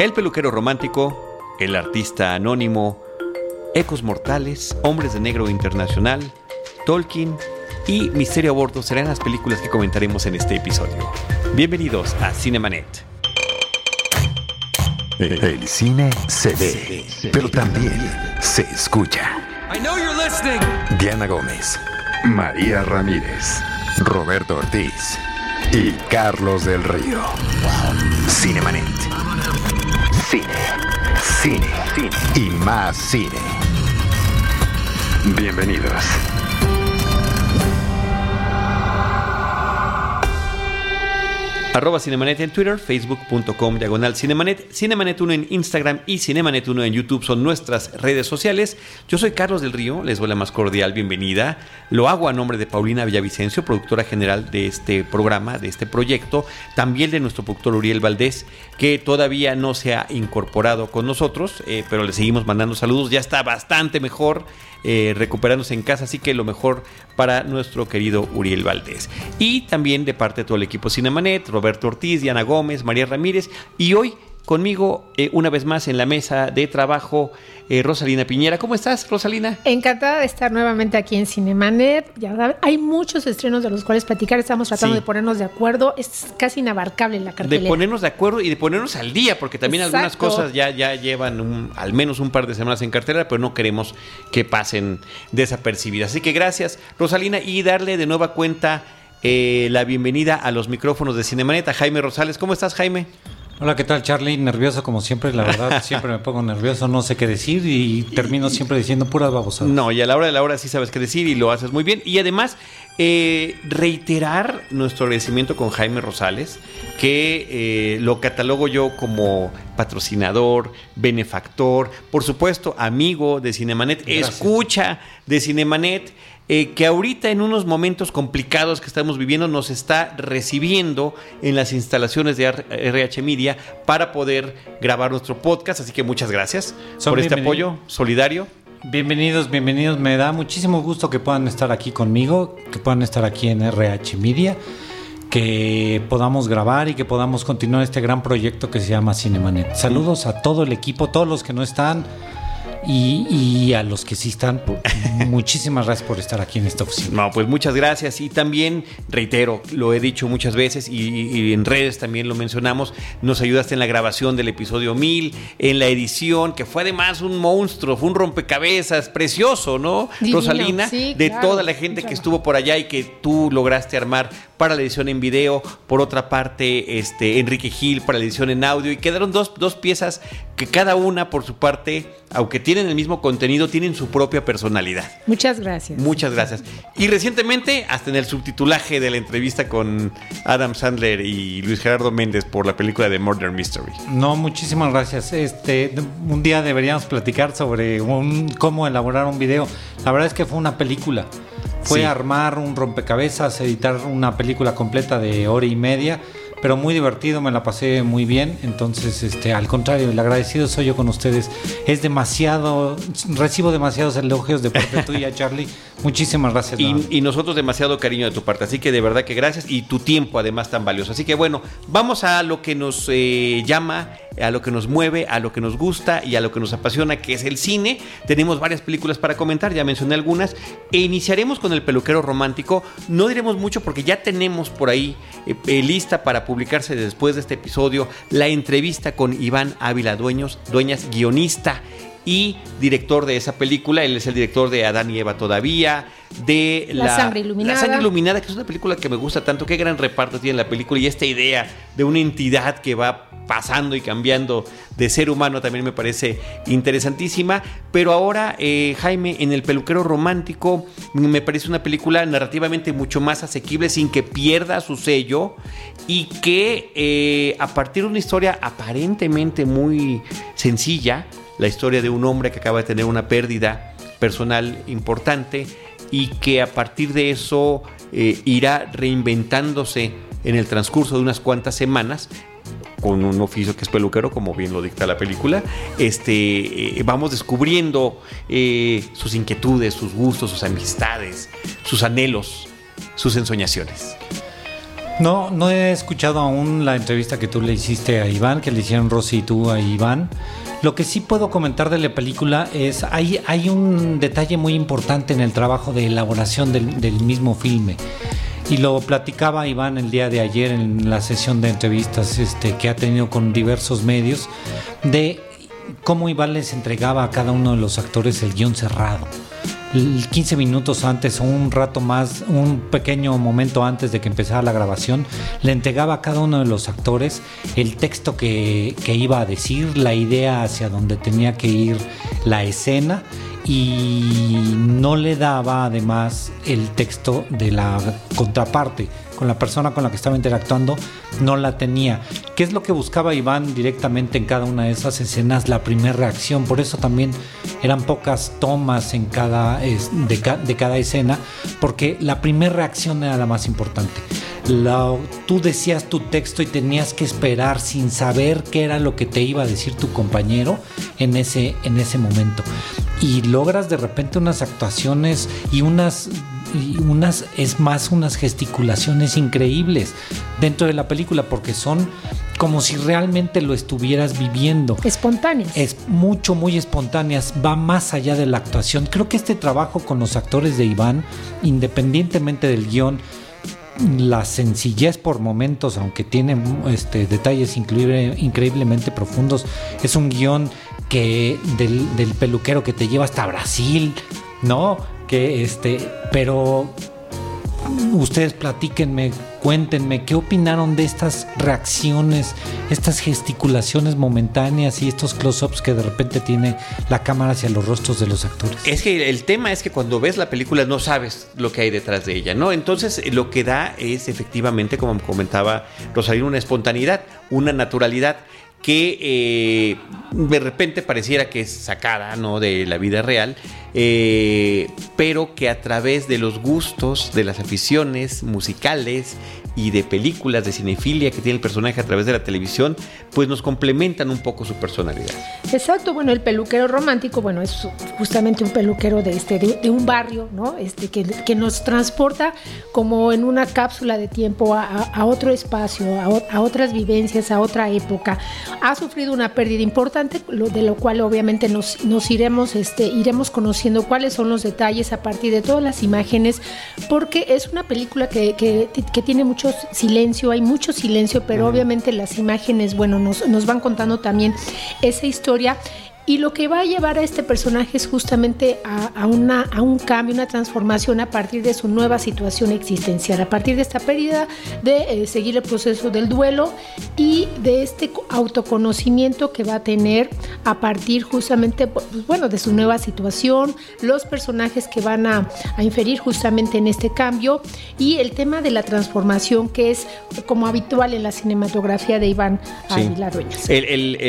El peluquero romántico, el artista anónimo, Ecos Mortales, Hombres de Negro Internacional, Tolkien y Misterio a Bordo serán las películas que comentaremos en este episodio. Bienvenidos a Cinemanet. El cine se ve, pero también se escucha. Diana Gómez, María Ramírez, Roberto Ortiz y Carlos del Río. Cinemanet. Cine, cine, cine y más cine. Bienvenidos. Arroba Cinemanet en Twitter, facebook.com diagonal Cinemanet, Cinemanet1 en Instagram y Cinemanet1 en YouTube son nuestras redes sociales. Yo soy Carlos del Río, les doy la más cordial bienvenida. Lo hago a nombre de Paulina Villavicencio, productora general de este programa, de este proyecto. También de nuestro productor Uriel Valdés, que todavía no se ha incorporado con nosotros, eh, pero le seguimos mandando saludos. Ya está bastante mejor. Eh, recuperándose en casa, así que lo mejor para nuestro querido Uriel Valdés. Y también de parte de todo el equipo Cinemanet, Roberto Ortiz, Diana Gómez, María Ramírez y hoy conmigo eh, una vez más en la mesa de trabajo eh, Rosalina Piñera. ¿Cómo estás, Rosalina? Encantada de estar nuevamente aquí en Cinemanet. Ya hay muchos estrenos de los cuales platicar. Estamos tratando Sí. de ponernos de acuerdo. Es casi inabarcable la De cartelera. ponernos de acuerdo y de ponernos al día, porque también algunas cosas ya, ya llevan un- al menos un par de semanas en cartera, pero no queremos que pasen desapercibidas. Así que gracias, Rosalina, y darle de nueva cuenta eh, la bienvenida a los micrófonos de Cinemanet a Jaime Rosales. ¿Cómo estás, Jaime? Hola, ¿qué tal Charlie? Nervioso como siempre, la verdad, siempre me pongo nervioso, no sé qué decir y termino siempre diciendo puras babosadas. No, y a la hora de la hora sí sabes qué decir y lo haces muy bien. Y además, eh, reiterar nuestro agradecimiento con Jaime Rosales, que eh, lo catalogo yo como patrocinador, benefactor, por supuesto, amigo de Cinemanet, Gracias. escucha de Cinemanet. Eh, que ahorita en unos momentos complicados que estamos viviendo nos está recibiendo en las instalaciones de RH Media para poder grabar nuestro podcast. Así que muchas gracias Son por este apoyo solidario. Bienvenidos, bienvenidos. Me da muchísimo gusto que puedan estar aquí conmigo, que puedan estar aquí en RH Media, que podamos grabar y que podamos continuar este gran proyecto que se llama Cinemanet. Saludos a todo el equipo, todos los que no están y, y a los que sí están. por- muchísimas gracias por estar aquí en esta oficina. No, pues muchas gracias y también reitero, lo he dicho muchas veces y, y en redes también lo mencionamos, nos ayudaste en la grabación del episodio 1000, en la edición, que fue además un monstruo, fue un rompecabezas precioso, ¿no? Divino, Rosalina, sí, de claro, toda la gente que estuvo por allá y que tú lograste armar para la edición en video, por otra parte, este Enrique Gil para la edición en audio y quedaron dos, dos piezas que cada una por su parte, aunque tienen el mismo contenido, tienen su propia personalidad. Muchas gracias. Muchas gracias. Y recientemente, hasta en el subtitulaje de la entrevista con Adam Sandler y Luis Gerardo Méndez por la película de Murder Mystery. No, muchísimas gracias. Este, un día deberíamos platicar sobre un- cómo elaborar un video. La verdad es que fue una película. Fue Sí. armar un rompecabezas, editar una película completa de hora y media, pero muy divertido, me la pasé muy bien. Entonces, este, al contrario, el agradecido soy yo con ustedes. Es demasiado, recibo demasiados elogios de parte tuya, Charlie. Muchísimas gracias. Y nosotros demasiado cariño de tu parte. Así que de verdad que gracias. Y tu tiempo además tan valioso. Así que bueno, vamos a lo que nos eh, llama, a lo que nos mueve, a lo que nos gusta y a lo que nos apasiona, que es el cine. Tenemos varias películas para comentar, ya mencioné algunas. E iniciaremos con El peluquero romántico. No diremos mucho porque ya tenemos por ahí eh, eh, lista para publicarse después de este episodio la entrevista con Iván Ávila Dueños, Dueñas, guionista y director de esa película. Él es el director de Adán y Eva todavía, de La sangre iluminada. La sangre iluminada, que es una película que me gusta tanto. Qué gran reparto tiene la película y esta idea de una entidad que va pasando y cambiando de ser humano también me parece interesantísima. Pero ahora, eh, Jaime, en El peluquero romántico, me parece una película narrativamente mucho más asequible sin que pierda su sello y que eh, a partir de una historia aparentemente muy sencilla, la historia de un hombre que acaba de tener una pérdida personal importante y que a partir de eso eh, irá reinventándose en el transcurso de unas cuantas semanas con un oficio que es peluquero, como bien lo dicta la película, este, eh, vamos descubriendo eh, sus inquietudes, sus gustos, sus amistades, sus anhelos, sus ensoñaciones. No, no he escuchado aún la entrevista que tú le hiciste a Iván, que le hicieron Rosy y tú a Iván. Lo que sí puedo comentar de la película es, hay, hay un detalle muy importante en el trabajo de elaboración del, del mismo filme. Y lo platicaba Iván el día de ayer en la sesión de entrevistas este, que ha tenido con diversos medios, de cómo Iván les entregaba a cada uno de los actores el guion cerrado. 15 minutos antes un rato más, un pequeño momento antes de que empezara la grabación, le entregaba a cada uno de los actores el texto que iba a decir, la idea hacia donde tenía que ir la escena y no le daba además el texto de la contraparte con la persona con la que estaba interactuando no la tenía. ¿Qué es lo que buscaba Iván directamente en cada una de esas escenas? La primera reacción. Por eso también eran pocas tomas en cada, de, cada escena, porque la primera reacción era la más importante. tú decías tu texto y tenías que esperar sin saber qué era lo que te iba a decir tu compañero en ese, en ese momento. Y logras de repente unas actuaciones y unas y unas, es más, unas gesticulaciones increíbles dentro de la película porque son como si realmente lo estuvieras viviendo. Espontáneas. Es mucho, muy espontáneas, va más allá de la actuación. Creo que este trabajo con los actores de Iván, independientemente del guion, la sencillez por momentos, aunque tiene este, detalles increíblemente profundos, es un guion que del, del peluquero que te lleva hasta Brasil, ¿no? Que este, pero ustedes platíquenme, cuéntenme qué opinaron de estas reacciones, estas gesticulaciones momentáneas y estos close-ups que de repente tiene la cámara hacia los rostros de los actores. Es que el tema es que cuando ves la película no sabes lo que hay detrás de ella, ¿no? Entonces lo que da es efectivamente, como comentaba Rosalina, una espontaneidad, una naturalidad que eh, de repente pareciera que es sacada ¿no? de la vida real, eh, pero que a través de los gustos, de las aficiones musicales y de películas de cinefilia que tiene el personaje a través de la televisión, pues nos complementan un poco su personalidad. Exacto, bueno, el peluquero romántico, bueno, es justamente un peluquero de este, de, un barrio, ¿no? Este, que, que, nos transporta como en una cápsula de tiempo a, a otro espacio, a, a, otras vivencias, a otra época. Ha sufrido una pérdida importante, de lo cual obviamente nos, nos iremos, este, iremos conociendo cuáles son los detalles a partir de todas las imágenes, porque es una película que, que, que tiene mucho silencio, hay mucho silencio, pero obviamente las imágenes, bueno, nos, nos van contando también esa historia y lo que va a llevar a este personaje es justamente a, una, a un cambio, una transformación a partir de su nueva situación existencial, a partir de esta pérdida, de eh, seguir el proceso del duelo y de este autoconocimiento que va a tener a partir justamente, pues, bueno, de su nueva situación, los personajes que van a, inferir justamente en este cambio y el tema de la transformación que es como habitual en la cinematografía de Iván Aguilar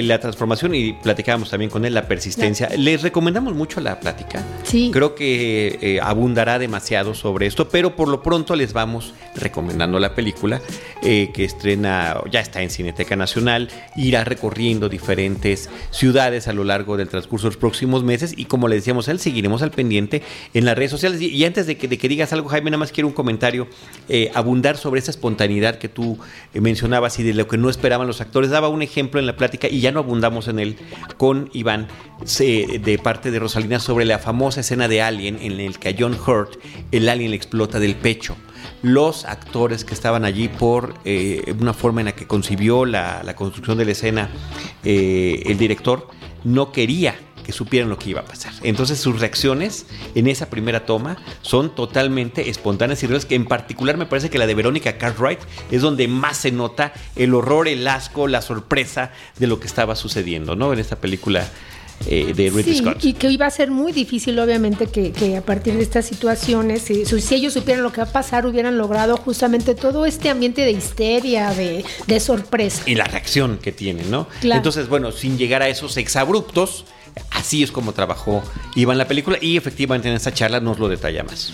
la transformación, y platicábamos también con él, la persistencia. Les recomendamos mucho la plática. Sí. Creo que eh, abundará demasiado sobre esto, pero por lo pronto les vamos recomendando la película eh, que estrena, ya está en Cineteca Nacional, irá recorriendo diferentes ciudades a lo largo del transcurso de los próximos meses y como le decíamos a él, seguiremos al pendiente en las redes sociales. Y, antes de que, de que, digas algo, Jaime, nada más quiero un comentario, eh, abundar sobre esa espontaneidad que tú mencionabas y de lo que no esperaban los actores. Daba un ejemplo en la plática y ya no abundamos en él con Iván de parte de Rosalina sobre la famosa escena de Alien en el que a John Hurt el alien le explota del pecho. Los actores que estaban allí por eh, una forma en la que concibió la, construcción de la escena eh, el director no quería que supieran lo que iba a pasar. Entonces sus reacciones en esa primera toma son totalmente espontáneas y reales, que en particular me parece que la de Verónica Cartwright es donde más se nota el horror, el asco, la sorpresa de lo que estaba sucediendo, ¿no? En esta película eh, de Ridley sí, Y que iba a ser muy difícil, obviamente, que, a partir de estas situaciones, si, ellos supieran lo que va a pasar, hubieran logrado justamente todo este ambiente de histeria, de, sorpresa. Y la reacción que tienen, ¿no? Entonces, bueno, sin llegar a esos exabruptos, así es como trabajó Iván la película y efectivamente en esta charla nos lo detalla más.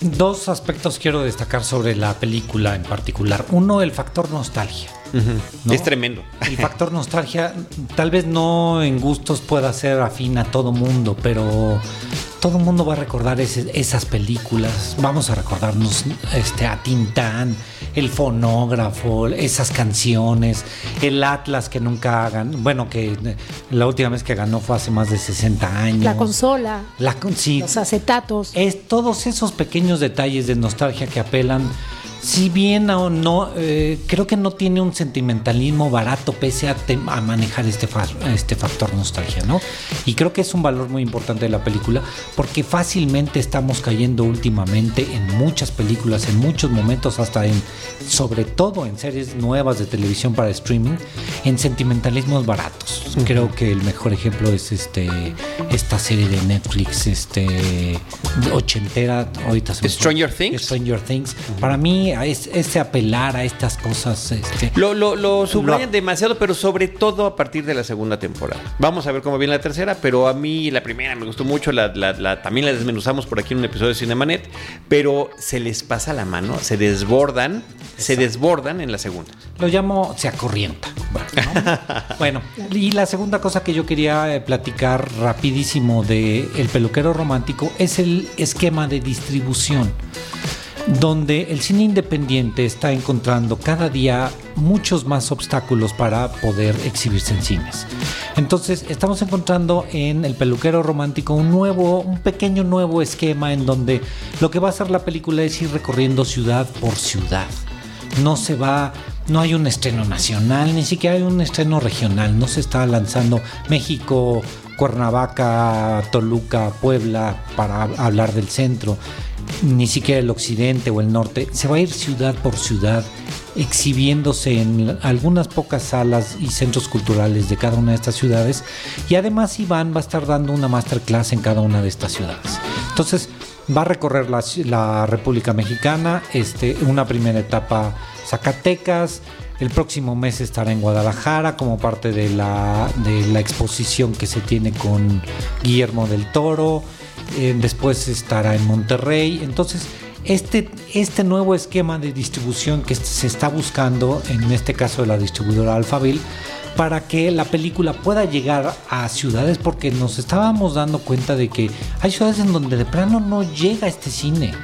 Dos aspectos quiero destacar sobre la película en particular. Uno, el factor nostalgia. Es tremendo. El factor nostalgia, tal vez no en gustos pueda ser afín a todo mundo, pero todo el mundo va a recordar esas películas. Vamos a recordarnos este, a Tintán, el fonógrafo, esas canciones, el Atlas que nunca hagan. Bueno, que la última vez que ganó fue hace más de 60 años. La consola. La, los acetatos. Es todos esos pequeños detalles de nostalgia que apelan si bien o no, eh, creo que no tiene un sentimentalismo barato pese a, a manejar este, este factor nostalgia, ¿no? Y creo que es un valor muy importante de la película porque fácilmente estamos cayendo últimamente en muchas películas, en muchos momentos, hasta en, sobre todo en series nuevas de televisión para streaming, en sentimentalismos baratos. Creo que el mejor ejemplo es este esta serie de Netflix, este ochentera, ahorita se Stranger Things. Stranger Things. Para mí es, ese apelar a estas cosas. Este, lo, lo, lo subrayan demasiado, pero sobre todo a partir de la segunda temporada. Vamos a ver cómo viene la tercera, pero a mí la primera me gustó mucho, la, también la desmenuzamos por aquí en un episodio de Cinemanet, pero se les pasa la mano, se desbordan, se desbordan en la segunda. Lo llamo se acorrienta. Bueno, y la segunda cosa que yo quería eh, platicar rapidísimo de El peluquero romántico es el esquema de distribución donde el cine independiente está encontrando cada día muchos más obstáculos para poder exhibirse en cines. Entonces, estamos encontrando en El peluquero romántico un nuevo, un pequeño nuevo esquema en donde lo que va a hacer la película es ir recorriendo ciudad por ciudad. No se va no hay un estreno nacional, ni siquiera hay un estreno regional, no se está lanzando México, Cuernavaca, Toluca, Puebla para hablar del centro ni siquiera el occidente o el norte, se va a ir ciudad por ciudad exhibiéndose en algunas pocas salas y centros culturales de cada una de estas ciudades y además Iván va a estar dando una masterclass en cada una de estas ciudades. Entonces va a recorrer la, República Mexicana, este, una primera etapa Zacatecas, el próximo mes estará en Guadalajara como parte de la, de la exposición que se tiene con Guillermo del Toro. Eh, después estará en Monterrey. Entonces, este, este nuevo esquema de distribución que se está buscando, en este caso de la distribuidora Alphaville, para que la película pueda llegar a ciudades, porque nos estábamos dando cuenta de que hay ciudades en donde de plano no llega este cine.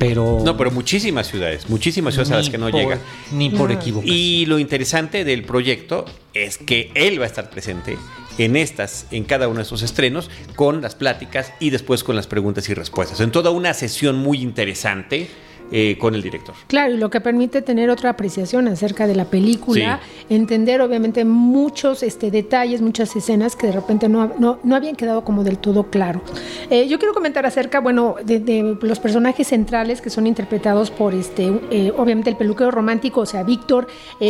Pero no, pero muchísimas ciudades, muchísimas ciudades a las que no llega. Ni por equivocación. Y lo interesante del proyecto es que él va a estar presente en estas, en cada uno de esos estrenos, con las pláticas y después con las preguntas y respuestas. En toda una sesión muy interesante eh, con el director. Claro, y lo que permite tener otra apreciación acerca de la película, entender obviamente muchos este, detalles, muchas escenas que de repente no, no, habían quedado como del todo claro. Eh, yo quiero comentar acerca, bueno, de, los personajes centrales que son interpretados por, este, eh, obviamente, el peluquero romántico, o sea, Víctor,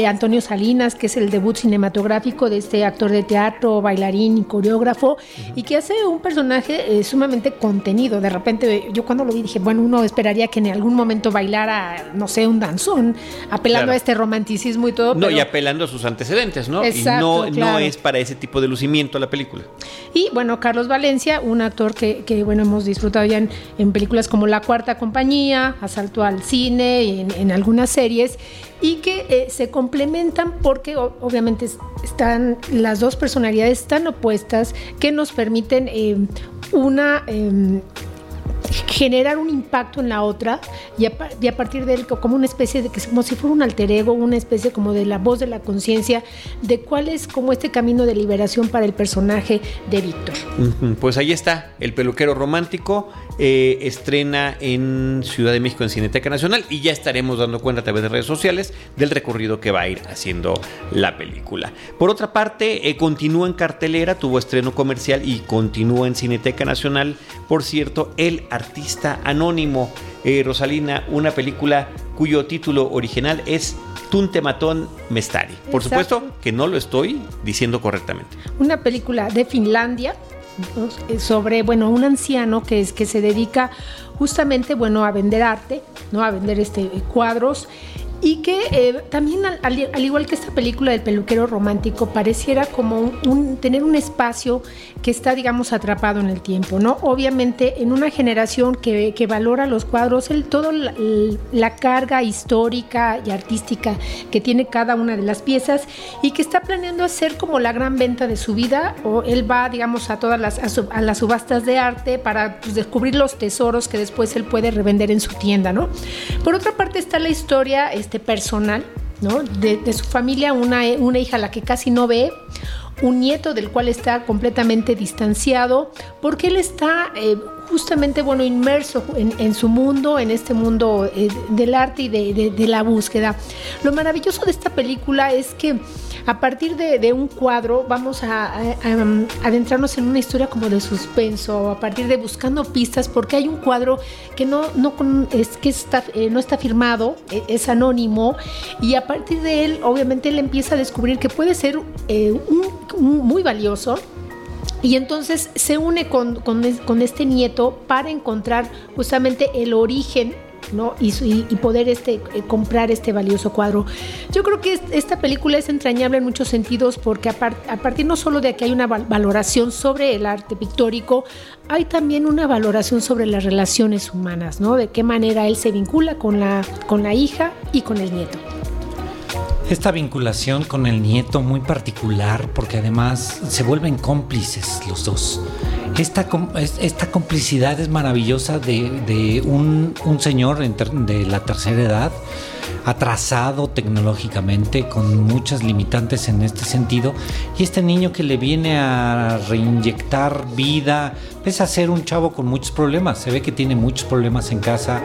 Antonio Salinas, que es el debut cinematográfico de este actor de teatro, bailarín y coreógrafo, y que hace un personaje sumamente contenido. De repente, yo cuando lo vi dije, bueno, uno esperaría que en algún momento bailar a, no sé, un danzón, apelando a este romanticismo y todo. No, y apelando a sus antecedentes, ¿no? Exacto, y no, no es para ese tipo de lucimiento la película. Y bueno, Carlos Valencia, un actor que, que bueno, hemos disfrutado ya en, películas como La Cuarta Compañía, Asalto al Cine, y en, algunas series, y que eh, se complementan porque obviamente están las dos personalidades tan opuestas que nos permiten eh, una em, generar un impacto en la otra y a, partir de él como una especie de que como si fuera un alter ego, una especie como de la voz de la conciencia de cuál es como este camino de liberación para el personaje de Víctor. Pues ahí está, el peluquero romántico eh, estrena en Ciudad de México en Cineteca Nacional y ya estaremos dando cuenta a través de redes sociales del recorrido que va a ir haciendo la película. Por otra parte, eh, continúa en cartelera, tuvo estreno comercial y continúa en Cineteca Nacional, por cierto, El Artista Anónimo. Eh, Rosalina, una película cuyo título original es Tuntematón Mestari. Por supuesto que no lo estoy diciendo correctamente. Una película de Finlandia sobre, bueno, un anciano que, es, que se dedica justamente, bueno, a vender arte, ¿no? A vender este, cuadros y que eh, también al, igual que esta película del peluquero romántico pareciera como un, tener un espacio que está digamos atrapado en el tiempo, ¿no? Obviamente en una generación que, valora los cuadros, el, todo la, carga histórica y artística que tiene cada una de las piezas y que está planeando hacer como la gran venta de su vida o él va digamos a todas las, a, las subastas de arte para pues, descubrir los tesoros que después él puede revender en su tienda, ¿no? Por otra parte está la historia personal, ¿no? De, su familia, una, una hija a la que casi no ve, un nieto del cual está completamente distanciado, porque él está eh, justamente, bueno, inmerso en, su mundo, en este mundo eh, del arte y de, la búsqueda. Lo maravilloso de esta película es que a partir de, un cuadro vamos a, adentrarnos en una historia como de suspenso, a partir de buscando pistas, porque hay un cuadro que no, es, que está, eh, no está firmado, e, es anónimo, y a partir de él, obviamente, él empieza a descubrir que puede ser un, muy valioso y entonces se une con, con, este nieto para encontrar justamente el origen ¿no? Y, y, poder este, eh, comprar este valioso cuadro. Yo creo que esta película es entrañable en muchos sentidos porque a, partir no solo de que hay una valoración sobre el arte pictórico, hay también una valoración sobre las relaciones humanas, ¿no? De qué manera él se vincula con la, con la hija y con el nieto esta vinculación con el nieto muy particular, porque además se vuelven cómplices los dos. Esta, esta complicidad es maravillosa de, un, señor de la tercera edad, atrasado tecnológicamente, con muchas limitantes en este sentido, y este niño que le viene a reinyectar vida, pese a ser un chavo con muchos problemas, se ve que tiene muchos problemas en casa,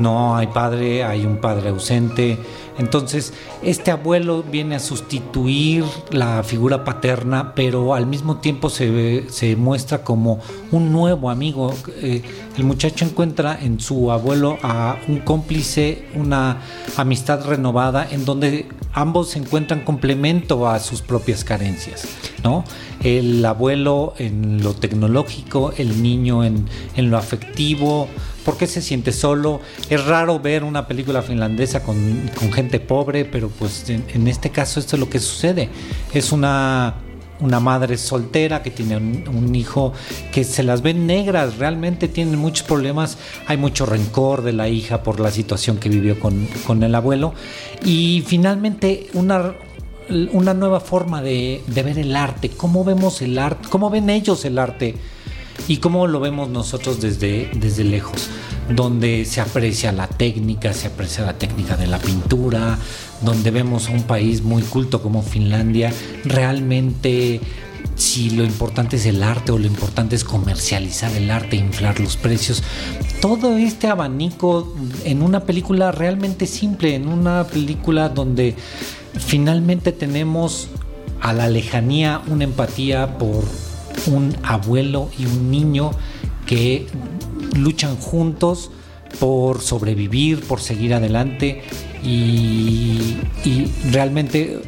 no hay padre, hay un padre ausente, entonces, este abuelo viene a sustituir la figura paterna, pero al mismo tiempo se, se muestra como un nuevo amigo. Eh, el muchacho encuentra en su abuelo a un cómplice, una amistad renovada, en donde ambos encuentran complemento a sus propias carencias. ¿no? El abuelo en lo tecnológico, el niño en, en lo afectivo, ¿Por qué se siente solo? Es raro ver una película finlandesa con, gente pobre, pero pues en, este caso esto es lo que sucede. Es una, una madre soltera que tiene un, hijo que se las ven negras, realmente tienen muchos problemas, hay mucho rencor de la hija por la situación que vivió con, el abuelo. Y finalmente una, una nueva forma de, de, ver el arte, cómo vemos el arte, cómo ven ellos el arte y cómo lo vemos nosotros desde, desde lejos, donde se aprecia la técnica, se aprecia la técnica de la pintura, donde vemos a un país muy culto como Finlandia, realmente si lo importante es el arte o lo importante es comercializar el arte, inflar los precios. Todo este abanico en una película realmente simple, en una película donde finalmente tenemos a la lejanía una empatía por un abuelo y un niño que luchan juntos por sobrevivir, por seguir adelante. Y, realmente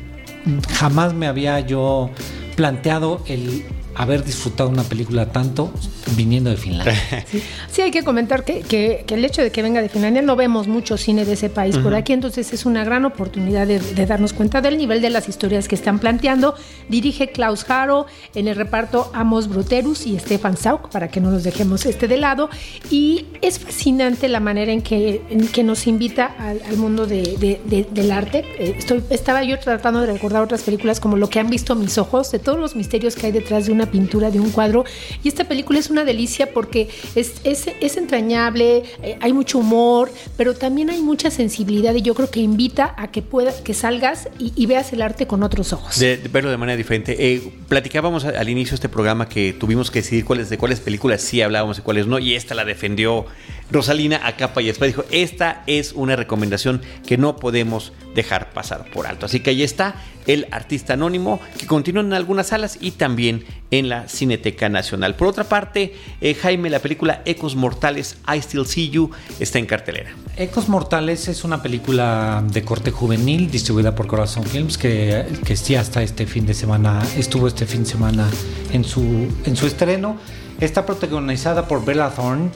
jamás me había yo planteado el haber disfrutado una película tanto viniendo de Finlandia. Sí, hay que comentar que, el hecho de que venga de Finlandia no vemos mucho cine de ese país por aquí, entonces es una gran oportunidad de, darnos cuenta del nivel de las historias que están planteando. Dirige Klaus Haro, en el reparto Amos Bruterus y Stefan Sauk, para que no nos dejemos este de lado. Y es fascinante la manera en que, que nos invita al, mundo del arte. Eh, estoy, estaba yo tratando de recordar otras películas como Lo que han visto mis ojos, de todos los misterios que hay detrás de una pintura, de un cuadro. Y esta película es una delicia porque es, es, entrañable, eh, hay mucho humor, pero también hay mucha sensibilidad y yo creo que invita a que pueda, que salgas y, veas el arte con otros ojos. De, verlo de manera diferente. Eh, platicábamos al inicio de este programa que tuvimos que decidir cuáles de cuáles películas sí hablábamos y cuáles no, y esta la defendió Rosalina a capa y. Dijo, esta es una recomendación que no podemos dejar pasar por alto. Así que ahí está el artista anónimo que continúa en algunas salas y también en la Cineteca Nacional. Por otra parte, eh, Jaime, la película Ecos Mortales, I Still See You, está en cartelera. Ecos Mortales es una película de corte juvenil distribuida por Corazón Films que, que hasta este fin de semana, estuvo este fin de semana en su, en su estreno. Está protagonizada por Bella Thorne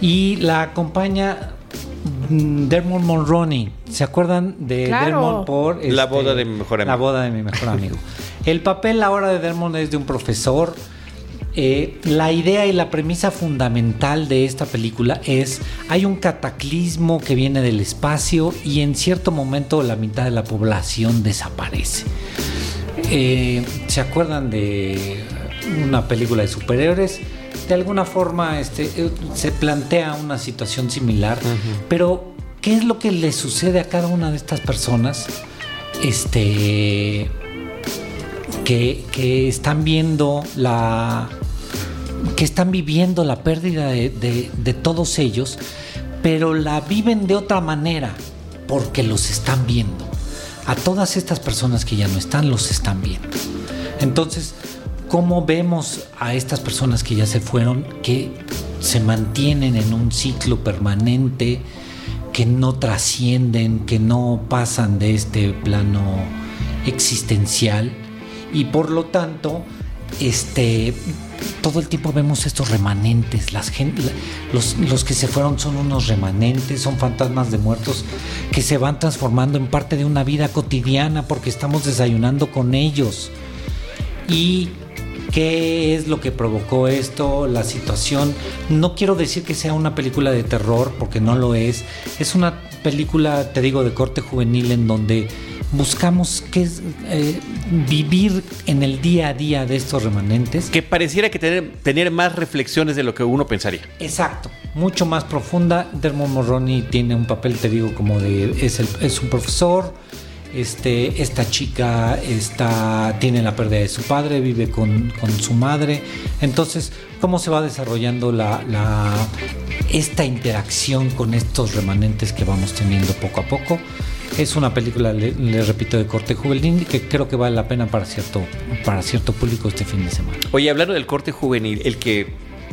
y la acompaña mm, Dermot Mulroney. ¿Se acuerdan de Dermot por la este, boda de mi mejor amigo? La boda de mi mejor amigo. El papel ahora de Dermot es de un profesor. Eh, la idea y la premisa fundamental de esta película es hay un cataclismo que viene del espacio y en cierto momento la mitad de la población desaparece. Eh, ¿Se acuerdan de una película de superhéroes? De alguna forma este, eh, se plantea una situación similar, pero ¿qué es lo que le sucede a cada una de estas personas? Este, que, están viendo la. que están viviendo la pérdida de todos ellos, pero la viven de otra manera, porque los están viendo a todas estas personas que ya no están, los están viendo. Entonces, ¿cómo vemos a estas personas que ya se fueron, que se mantienen en un ciclo permanente, que no trascienden, que no pasan de este plano existencial? Y por lo tanto, este, todo el tiempo vemos estos remanentes. Los, los, que se fueron son unos remanentes, son fantasmas de muertos que se van transformando en parte de una vida cotidiana porque estamos desayunando con ellos. Y qué es lo que provocó esto, la situación. No quiero decir que sea una película de terror porque no lo es. Es una película, te digo, de corte juvenil en donde buscamos que es eh, vivir en el día a día de estos remanentes. Que pareciera que tener, tener más reflexiones de lo que uno pensaría. Exacto, mucho más profunda. Dermot Morroni tiene un papel, te digo, como de es, es un profesor. Este, esta chica está, tiene la pérdida de su padre, vive con, su madre. Entonces, ¿cómo se va desarrollando la, esta interacción con estos remanentes que vamos teniendo poco a poco? Es una película, le, repito, de corte juvenil que creo que vale la pena para cierto, para cierto público este fin de semana. Oye, hablando del corte juvenil, el que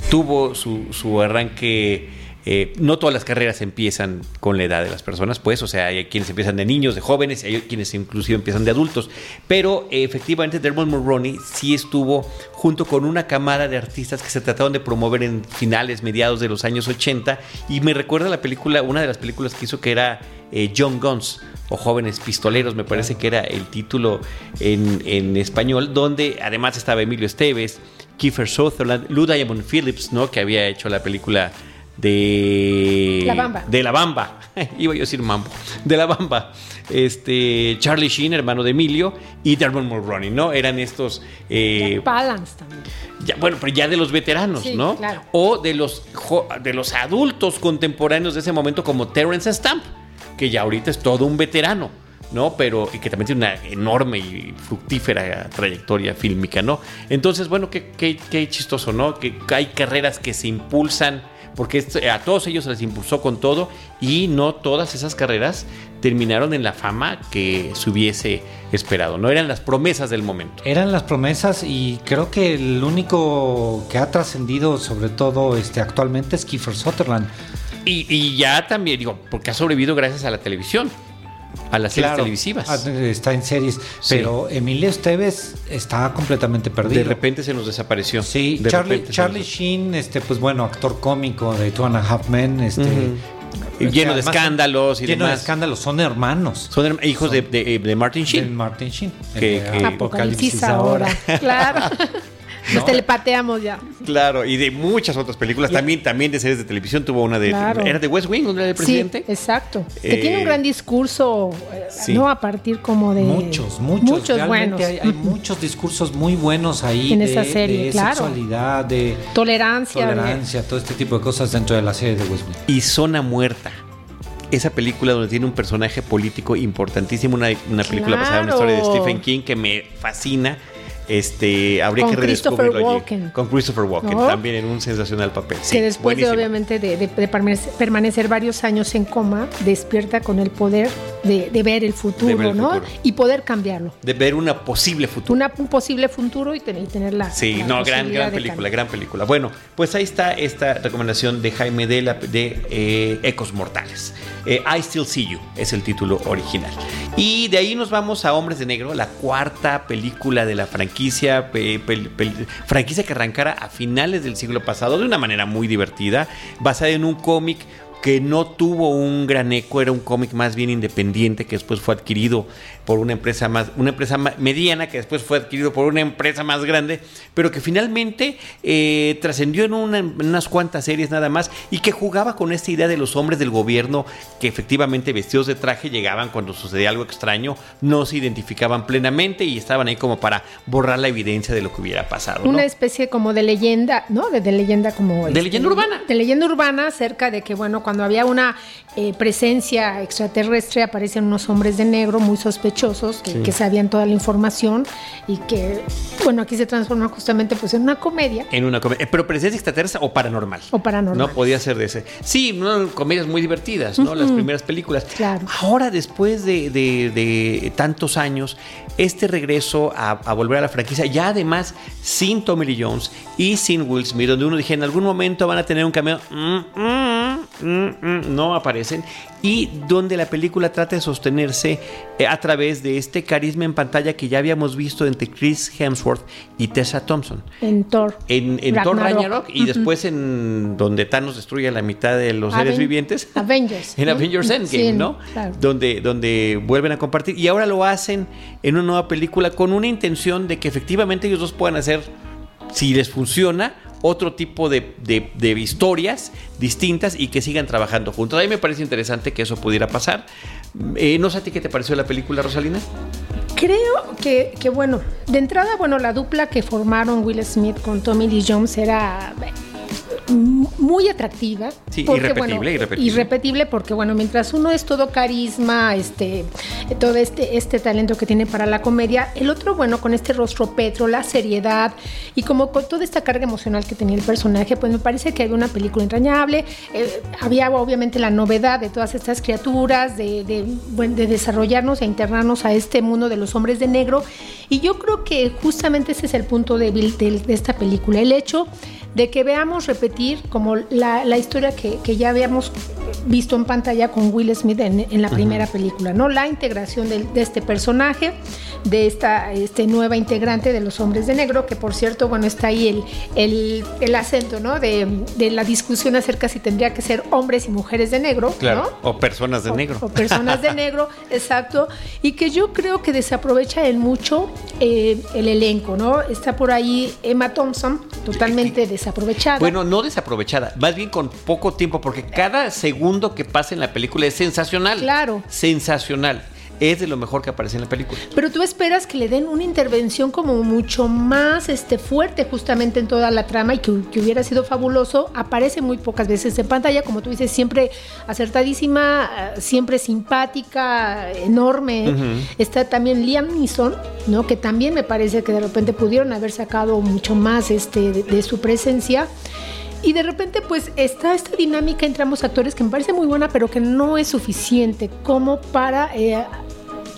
tuvo su, su arranque eh, no todas las carreras empiezan con la edad de las personas, pues, o sea, hay quienes empiezan de niños, de jóvenes, hay quienes inclusive empiezan de adultos. Pero eh, efectivamente Dermot Mulroney sí estuvo junto con una camada de artistas que se trataron de promover en finales, mediados de los años 80. Y me recuerda la película, una de las películas que hizo que era eh, John Guns o Jóvenes Pistoleros, me parece que era el título en, en español, donde además estaba Emilio Esteves, Kiefer Sutherland, Lou Diamond Phillips, ¿no? que había hecho la película de La Bamba. De La Bamba. Iba yo a decir mambo. De La Bamba. Este, Charlie Sheen, hermano de Emilio, y Dermot Mulroney, ¿no? Eran estos... Eh, Balance también. Ya, bueno, pero ya de los veteranos, ¿no? O de los, de los adultos contemporáneos de ese momento como Terrence Stamp, que ya ahorita es todo un veterano. ¿no? Pero, y que también tiene una enorme y fructífera trayectoria fílmica, ¿no? Entonces, bueno, qué, qué, qué chistoso, ¿no? Que hay carreras que se impulsan porque a todos ellos se les impulsó con todo y no todas esas carreras terminaron en la fama que se hubiese esperado, no eran las promesas del momento. Eran las promesas y creo que el único que ha trascendido sobre todo este, actualmente es Kiefer Sutherland. Y, ya también, digo, porque ha sobrevivido gracias a la televisión a las series televisivas. Ah, está en series, pero Emilio Esteves está completamente perdido. De repente se nos desapareció. Sí, Charlie, Sheen, este, pues bueno, actor cómico de Two and a Half Men, este, lleno de escándalos y lleno de escándalos, son hermanos. Son hijos De, de, Martin Sheen. De Martin Sheen. Que, Apocalipsis ahora. claro. ¿no? telepateamos ya. Claro, y de muchas otras películas, también, también de series de televisión, tuvo una de... ¿Era de West Wing, una del presidente? Sí, exacto. que tiene un eh, gran discurso, eh, ¿no? A partir como de... Muchos, muchos. Muchos buenos. Hay, muchos discursos muy buenos ahí. En esa serie, claro. sexualidad, de... Tolerancia. Tolerancia, todo este tipo de cosas dentro de la serie de West Wing. Y Zona Muerta esa película donde tiene un personaje político importantísimo, una, una película basada en una historia de Stephen King que me fascina este, habría que redescubrirlo allí. Con Christopher Walken, también en un sensacional papel. que después de obviamente de, permanecer varios años en coma, despierta con el poder de, ver el futuro, ¿no? Y poder cambiarlo. De ver una posible futuro. Una, un posible futuro y, tener, tenerla. Sí, no, gran, gran película, gran película. Bueno, pues ahí está esta recomendación de Jaime de, la, de eh, Ecos Mortales. Eh, I Still See You es el título original. Y de ahí nos vamos a Hombres de Negro, la cuarta película de la franquicia, franquicia que arrancara a finales del siglo pasado de una manera muy divertida, basada en un cómic que no tuvo un gran eco, era un cómic más bien independiente que después fue adquirido por una empresa más, una empresa mediana que después fue adquirido por una empresa más grande, pero que finalmente eh, trascendió en, unas cuantas series nada más y que jugaba con esta idea de los hombres del gobierno que efectivamente vestidos de traje llegaban cuando sucedía algo extraño, no se identificaban plenamente y estaban ahí como para borrar la evidencia de lo que hubiera pasado. Una especie como de leyenda, ¿no? De, leyenda como... De este, leyenda urbana. De leyenda urbana acerca de que, bueno, cuando había una eh, presencia extraterrestre aparecen unos hombres de negro muy sospechosos que, sabían toda la información y que, bueno, aquí se transforma justamente pues en una comedia. En una comedia. Eh, ¿Pero presencia extraterrestre o paranormal? O paranormal. No podía ser de ese. Sí, comedias muy divertidas, ¿no? Las primeras películas. Claro. Ahora, después de, tantos años, este regreso a, volver a la franquicia, ya además sin Tommy Lee Jones y sin Will Smith, donde uno dije en algún momento van a tener un cameo. Mm, mm, mm, no aparecen y donde la película trata de sostenerse eh, a través de este carisma en pantalla que ya habíamos visto entre Chris Hemsworth y Tessa Thompson. En Thor. En, Thor Ragnarok y después en donde Thanos destruye a la mitad de los seres vivientes. Avengers. en Avengers Endgame, ¿no? Donde, donde vuelven a compartir. Y ahora lo hacen en una nueva película con una intención de que efectivamente ellos dos puedan hacer, si les funciona, otro tipo de, historias distintas y que sigan trabajando juntos. A mí me parece interesante que eso pudiera pasar. Eh, no sé a ti qué te pareció la película, Rosalina. Creo que, que, bueno, de entrada, bueno, la dupla que formaron Will Smith con Tommy Lee Jones era muy atractiva. Sí, irrepetible, irrepetible. Irrepetible porque, bueno, mientras uno es todo carisma, este, todo este, este talento que tiene para la comedia, el otro, bueno, con este rostro petro, la seriedad y como con toda esta carga emocional que tenía el personaje, pues me parece que había una película entrañable. Eh, había obviamente la novedad de todas estas criaturas, de, de, desarrollarnos e internarnos a este mundo de los hombres de negro. Y yo creo que justamente ese es el punto débil de, de esta película, el hecho de que veamos repetir como la, la historia que, que, ya habíamos visto en pantalla con Will Smith en, la primera película, ¿no? La integración de, de, este personaje, de esta este nueva integrante de los hombres de negro, que por cierto, bueno, está ahí el, el, el acento, ¿no? De, de, la discusión acerca si tendría que ser hombres y mujeres de negro, claro, O personas de negro. O personas de negro, exacto. Y que yo creo que desaprovecha en mucho eh, el elenco, ¿no? Está por ahí Emma Thompson, totalmente de desaprovechada. Bueno, no desaprovechada, más bien con poco tiempo, porque cada segundo que pasa en la película es sensacional. Claro. Sensacional es de lo mejor que aparece en la película. Pero tú esperas que le den una intervención como mucho más este, fuerte justamente en toda la trama y que, hubiera sido fabuloso. Aparece muy pocas veces en pantalla, como tú dices, siempre acertadísima, eh, siempre simpática, enorme. Está también Liam Neeson, ¿no? que también me parece que de repente pudieron haber sacado mucho más este, de, su presencia. Y de repente pues está esta dinámica entre ambos actores que me parece muy buena, pero que no es suficiente como para eh,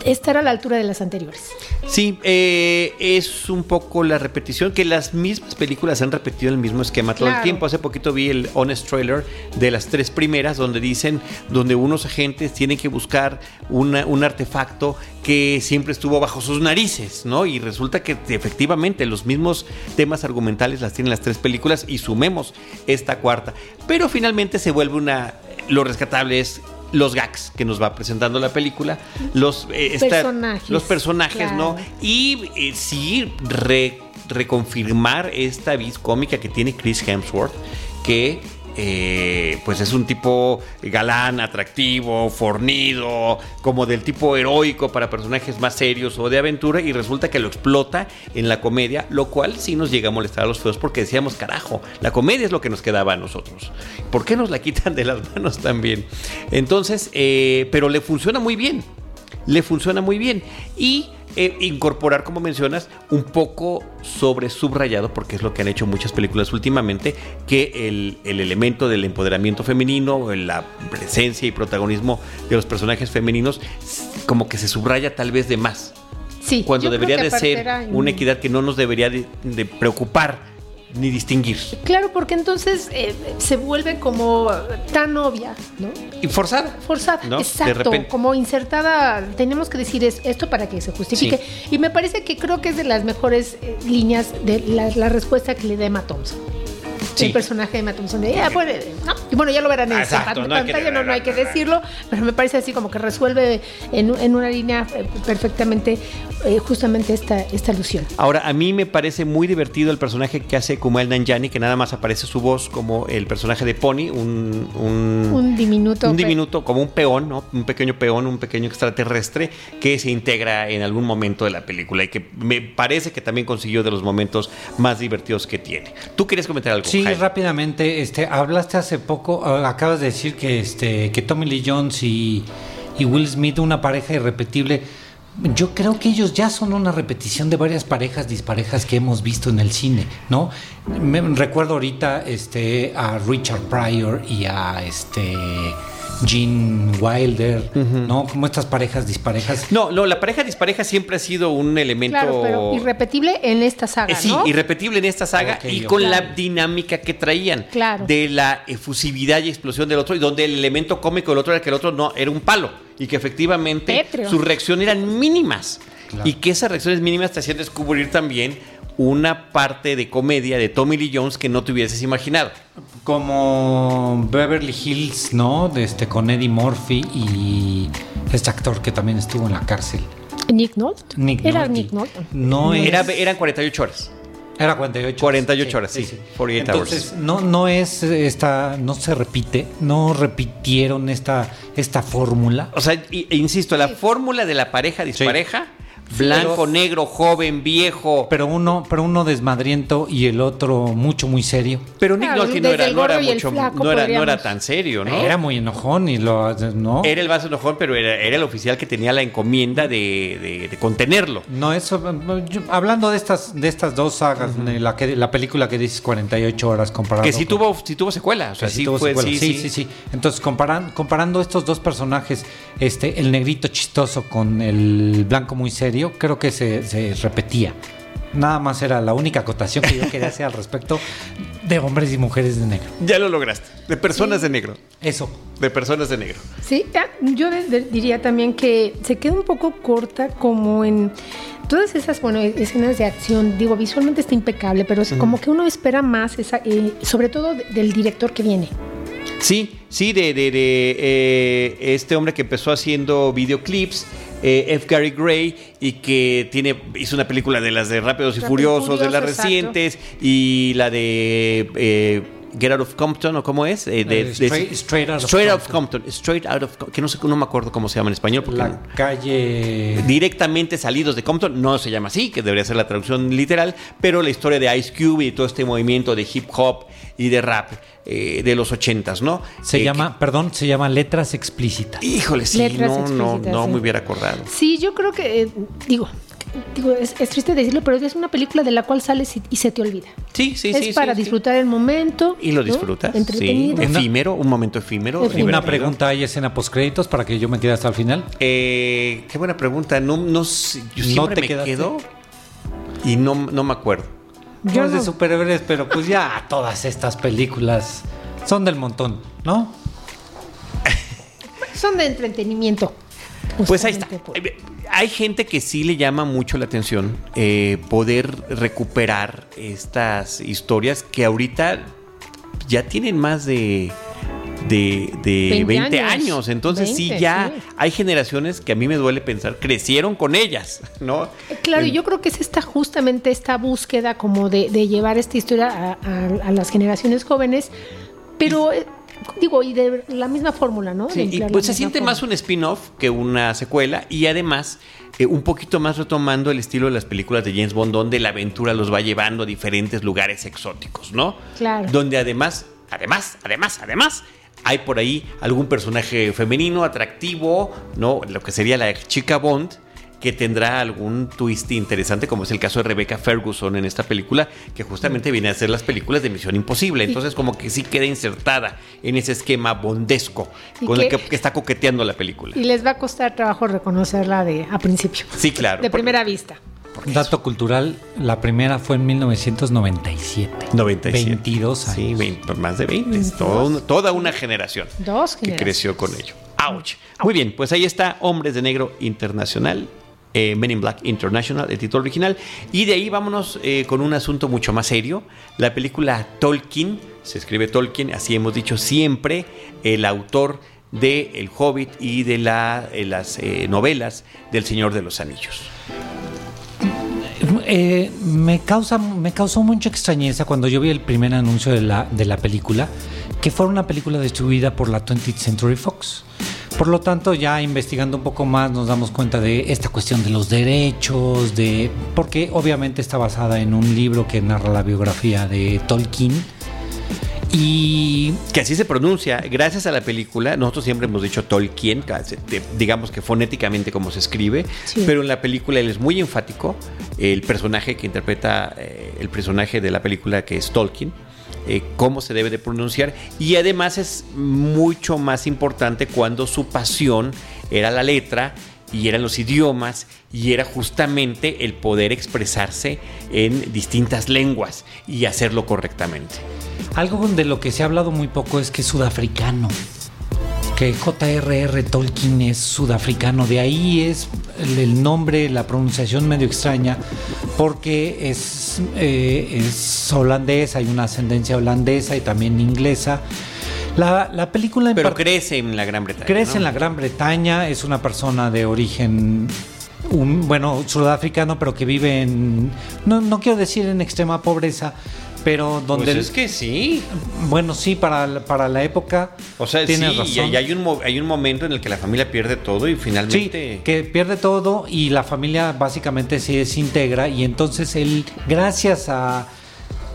estar a la altura de las anteriores. Sí, eh, es un poco la repetición, que las mismas películas han repetido el mismo esquema todo el tiempo. Hace poquito vi el Honest Trailer de las tres primeras, donde dicen, donde unos agentes tienen que buscar un artefacto que siempre estuvo bajo sus narices, ¿no? Y resulta que efectivamente los mismos temas argumentales las tienen las tres películas y sumemos esta cuarta. Pero finalmente se vuelve una... Lo rescatable es los gags que nos va presentando la película, los eh, personajes, los personajes, ¿no? Y eh, sí reconfirmar esta vis cómica que tiene Chris Hemsworth, que eh, pues es un tipo galán, atractivo, fornido, como del tipo heroico para personajes más serios o de aventura y resulta que lo explota en la comedia, lo cual sí nos llega a molestar a los feos porque decíamos, carajo, la comedia es lo que nos quedaba a nosotros. ¿Por qué nos la quitan de las manos también? Entonces, eh, pero le funciona muy bien, le funciona muy bien y eh, incorporar, como mencionas, un poco sobre subrayado, porque es lo que han hecho muchas películas últimamente, que el, elemento del empoderamiento femenino, la presencia y protagonismo de los personajes femeninos, como que se subraya tal vez de más. Sí, cuando debería de ser una equidad que no nos debería de preocupar ni distinguir. Claro, porque entonces eh, se vuelve como tan obvia, ¿no? Y forzada. Forzada, exacto. Como insertada, tenemos que decir es esto para que se justifique. Y me parece que creo que es de las mejores eh, líneas de la, respuesta que le da Emma Thompson. El personaje de Matt Thompson. De, ah, pues, no. Y bueno, ya lo verán en Exacto, esta no pantalla, no, no hay que decirlo, pero me parece así como que resuelve en, en una línea eh, perfectamente eh, justamente esta, esta alusión. Ahora, a mí me parece muy divertido el personaje que hace Kumail Nanjiani, que nada más aparece su voz como el personaje de Pony, un... un Un diminuto. un diminuto, como un peón, ¿no? Un pequeño peón, un pequeño extraterrestre que se integra en algún momento de la película y que me parece que también consiguió de los momentos más divertidos que tiene. ¿Tú quieres comentar algo? Sí, Jaime? rápidamente, este, hablaste hace poco, ah, acabas de decir que este, que Tommy Lee Jones y, y Will Smith, una pareja irrepetible. Yo creo que ellos ya son una repetición de varias parejas disparejas que hemos visto en el cine, ¿no? Me, recuerdo ahorita este, a Richard Pryor y a este Gene Wilder, ¿no? Como estas parejas disparejas. No, no, la pareja dispareja siempre ha sido un elemento... Claro, pero irrepetible en esta saga, Eh, sí, ¿no? irrepetible en esta saga y con la dinámica que traían Claro. de la efusividad y explosión del otro y donde el elemento cómico del otro era que el otro no era un palo y que efectivamente sus reacciones eran mínimas Claro. y que esas reacciones mínimas te hacían descubrir también una parte de comedia de Tommy Lee Jones que no te hubieses imaginado. Como Beverly Hills, ¿no? De este, con Eddie Murphy y este actor que también estuvo en la cárcel. Nick Nolte. Nick Era Nolte. Nick Nolte. No es- Era, eran 48 horas. Era 48 48 horas, sí. 48 Entonces, no, no es esta, no se repite, no repitieron esta, esta fórmula. O sea, e insisto, la fórmula de la pareja dispareja, blanco, Pero- negro, joven, viejo. Pero uno, pero uno desmadriento y el otro mucho, muy serio. Pero Nick Claro, Nolte no era, no era mucho, flaco no era, no era tan serio, ¿no? Era muy enojón y lo, ¿no? Era el vaso enojón, pero era, era el oficial que tenía la encomienda de, de- de contenerlo. No, eso, yo- hablando de estas, de estas dos sagas, de la, que, la película que dices 48 horas comparado Que sí con- tuvo, sí tuvo secuela. O sea, que sí sí, tuvo fue, secuela. sí, sí, sí, sí, sí. Entonces, comparan, comparando estos dos personajes, este, el negrito chistoso con el blanco muy serio, creo que se, se repetía. Nada más era la única acotación que yo quería hacer al respecto de hombres y mujeres de negro. Ya lo lograste. De personas de negro. Eso. De personas de negro. Sí, ah, yo diría también que se queda un poco corta como en todas esas, bueno, escenas de acción. Digo, visualmente está impecable, pero es como que uno espera más, esa, eh, sobre todo de- del director que viene. Sí, sí, de, de- de, eh, este hombre que empezó haciendo videoclips, eh, F. Gary Gray, y que tiene hizo una película de las de Rápidos y Rápido Furiosos, de las exacto. recientes, y la de eh, Get Out of Compton, ¿o cómo es? Eh, de- Eh, de- Straight- Out of Compton. Straight Out of que no sé, no me acuerdo cómo se llama en español, porque La calle. directamente salidos de Compton, no se llama así, que debería ser la traducción literal, pero la historia de Ice Cube y todo este movimiento de hip hop y de rap eh, de los ochentas, ¿no? Se Eh, llama, perdón, se llama Letras Explícitas. híjole, sí, Letras no, no, no sí. me hubiera acordado. Sí, yo creo que, eh, digo, digo es, es triste decirlo, pero es una película de la cual sales y, y se te olvida. Sí, sí, es sí. para sí, sí. disfrutar el momento. Y lo ¿no? disfrutas. Sí, Entretenido. efímero, un momento efímero. Efímero. Una pregunta, ¿hay escena postcréditos para que yo me quede hasta el final? Eh, qué buena pregunta. No, no sé, yo ¿No siempre te me quedaste? quedo y no, no me acuerdo. Yo no es de superhéroes, pero pues ya todas estas películas son del montón, ¿no? Son de entretenimiento. Pues ahí está. por- Eh, Hay gente que sí le llama mucho la atención eh, poder recuperar estas historias que ahorita ya tienen más de, de, de 20 20, años. años. Entonces sí, 20, ya sí. hay generaciones que a mí me duele pensar, crecieron con ellas, ¿no? Claro, y yo creo que es esta justamente esta búsqueda como de, de llevar esta historia a, a- a las generaciones jóvenes, pero eh, digo, y de la misma fórmula, ¿no? Sí, y pues se siente más un spin-off que una secuela y además eh, un poquito más retomando el estilo de las películas de James Bond donde la aventura los va llevando a diferentes lugares exóticos, ¿no? Claro. Donde además, además, además, además hay por ahí algún personaje femenino atractivo, ¿no? Lo que sería la chica Bond que tendrá algún twist interesante, como es el caso de Rebecca Ferguson en esta película, que justamente viene a hacer las películas de Misión Imposible. Entonces, como que sí queda insertada en ese esquema bondesco con el que- está coqueteando la película. Y les va a costar trabajo reconocerla de a principio. Sí, claro. De porque- primera vista. Dato cultural, la primera fue en 1997. 97. 22 años. Sí, 20, más de 20. Es todo un- toda una generación Dos que creció con ello. ¡Auch! Muy bien, pues ahí está Hombres de Negro Internacional eh, Men in Black International, el título original. Y de ahí vámonos eh, con un asunto mucho más serio. La película Tolkien, se escribe Tolkien, así hemos dicho siempre, el autor de El Hobbit y de la, las novelas del Señor de los Anillos. me, causa, me causó mucha extrañeza cuando yo vi el primer anuncio de la, de la película, que fue una película distribuida por la 20th Century Fox. Por lo tanto, ya investigando un poco más nos damos cuenta de esta cuestión de los derechos, de porque obviamente está basada en un libro que narra la biografía de Tolkien. Y que así se pronuncia, gracias a la película, nosotros siempre hemos dicho Tolkien, digamos que fonéticamente como se escribe, pero en la película él es muy enfático, el personaje que interpreta, eh, el personaje de la película que es Tolkien, eh, cómo se debe de pronunciar y además es mucho más importante cuando su pasión era la letra y eran los idiomas y era justamente el poder expresarse en distintas lenguas y hacerlo correctamente. Algo de lo que se ha hablado muy poco es que es sudafricano que J.R.R. Tolkien es sudafricano, de ahí es el nombre, la pronunciación medio extraña, porque es, eh, es holandés, hay una ascendencia holandesa y también inglesa. La, la película... Pero crece en la Gran Bretaña. Crece en la Gran Bretaña, es una persona de origen un, bueno, sudafricano, pero que vive en, no, no quiero decir en extrema pobreza, pero donde... Pues es que sí. Bueno, sí, para, para la época. O sea, tiene sí, razón. Y hay un, hay un momento en el que la familia pierde todo y finalmente... Sí, que pierde todo y la familia básicamente se desintegra y entonces él, gracias a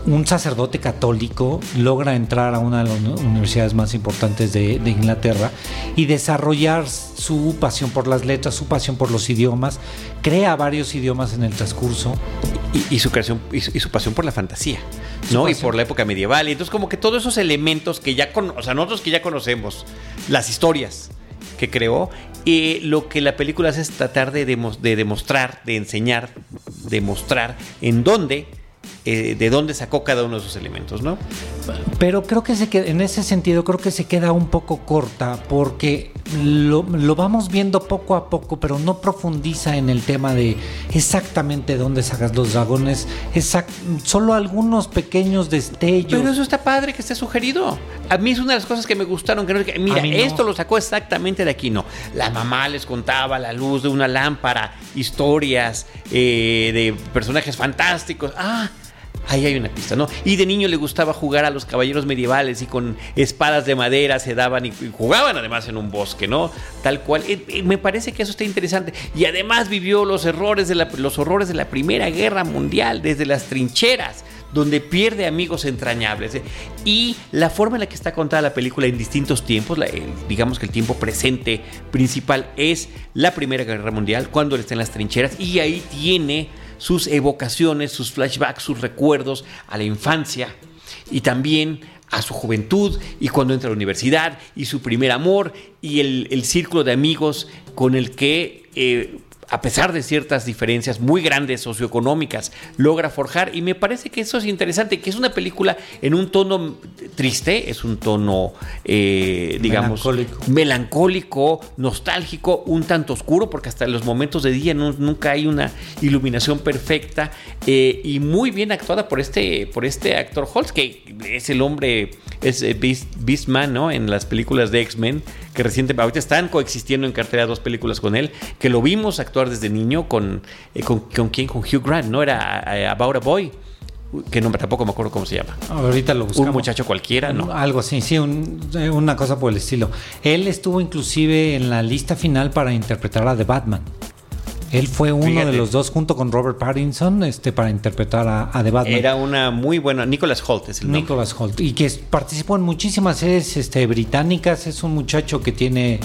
un sacerdote católico logra entrar a una de las universidades más importantes de, Inglaterra y desarrollar su pasión por las letras, su pasión por los idiomas, crea varios idiomas en el transcurso. Y, su creación y su, pasión por la fantasía, ¿no? Y por la época medieval. Y entonces como que todos esos elementos que ya con, o sea, nosotros que ya conocemos, las historias que creó, y lo que la película hace es tratar de, de demostrar, de enseñar, demostrar en dónde eh, de dónde sacó cada uno de esos elementos, ¿no? Pero creo que se queda, en ese sentido creo que se queda un poco corta porque lo, vamos viendo poco a poco, pero no profundiza en el tema de exactamente dónde sacas los dragones, solo algunos pequeños destellos. Pero eso está padre que esté sugerido. A mí es una de las cosas que me gustaron, que, mira, esto lo sacó exactamente de aquí, no. La mamá les contaba la luz de una lámpara, historias eh, de personajes fantásticos. Ah, Ahí hay una pista, ¿no? Y de niño le gustaba jugar a los caballeros medievales y con espadas de madera se daban y, jugaban además en un bosque, ¿no? Tal cual. Eh, eh, me parece que eso está interesante. Y además vivió los errores de la, los de la Primera Guerra Mundial desde las trincheras donde pierde amigos entrañables. ¿eh? Y la forma en la que está contada la película en distintos tiempos, digamos que el tiempo presente principal es la Primera Guerra Mundial, cuando él está en las trincheras, y ahí tiene sus evocaciones, sus flashbacks, sus recuerdos a la infancia y también a su juventud y cuando entra a la universidad y su primer amor y el, círculo de amigos con el que eh, a pesar de ciertas diferencias muy grandes socioeconómicas, logra forjar. Y me parece que eso es interesante, que es una película en un tono triste, es un tono, eh, digamos, melancólico. nostálgico, un tanto oscuro, porque hasta en los momentos de día nunca hay una iluminación perfecta eh, y muy bien actuada por este, por este actor Holtz, que es el hombre, es eh, Beastman, ¿no? En las películas de X-Men, que recientemente, ahorita están coexistiendo en cartera dos películas con él, que lo vimos actuar desde niño con, eh, con, con, quién, con Hugh Grant, ¿no? Era eh, About a Boy que no tampoco me acuerdo cómo se llama. Ahorita lo buscamos. Un muchacho cualquiera, ¿no? Algo así, sí, eh, una cosa por el estilo. Él estuvo inclusive en la lista final para interpretar a The Batman. Él fue uno de los dos junto con Robert Pattinson este, para interpretar a, The Batman. Era una muy buena. Nicholas Holt es el nombre. Nicholas Holt. Y que participó en muchísimas series este, británicas. Es un muchacho que tiene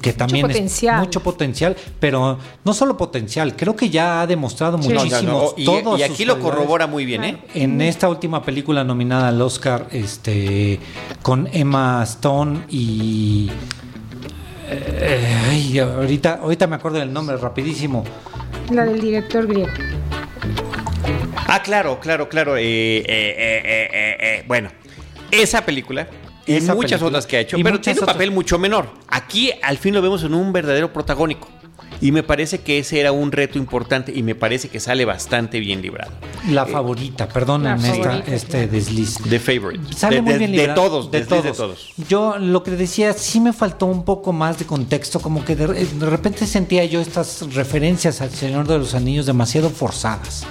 que también mucho potencial. mucho potencial, pero no solo potencial, creo que ya ha demostrado muchísimo. y, y, aquí lo corrobora muy bien, ¿eh? En esta última película nominada al Oscar, este, con Emma Stone y eh, ahorita, ahorita me acuerdo del nombre, rapidísimo. La del director griego. Ah, claro, claro, claro. Eh, eh, bueno, esa película y muchas otras que ha hecho, pero tiene un papel mucho menor. Aquí al fin lo vemos en un verdadero protagónico. Y me parece que ese era un reto importante y me parece que sale bastante bien librado. La eh, favorita, perdón este desliz. The favorite. Sale muy bien librado. De todos, de todos. Yo lo que decía, sí me faltó un poco más de contexto, como que de, repente sentía yo estas referencias al Señor de los Anillos demasiado forzadas,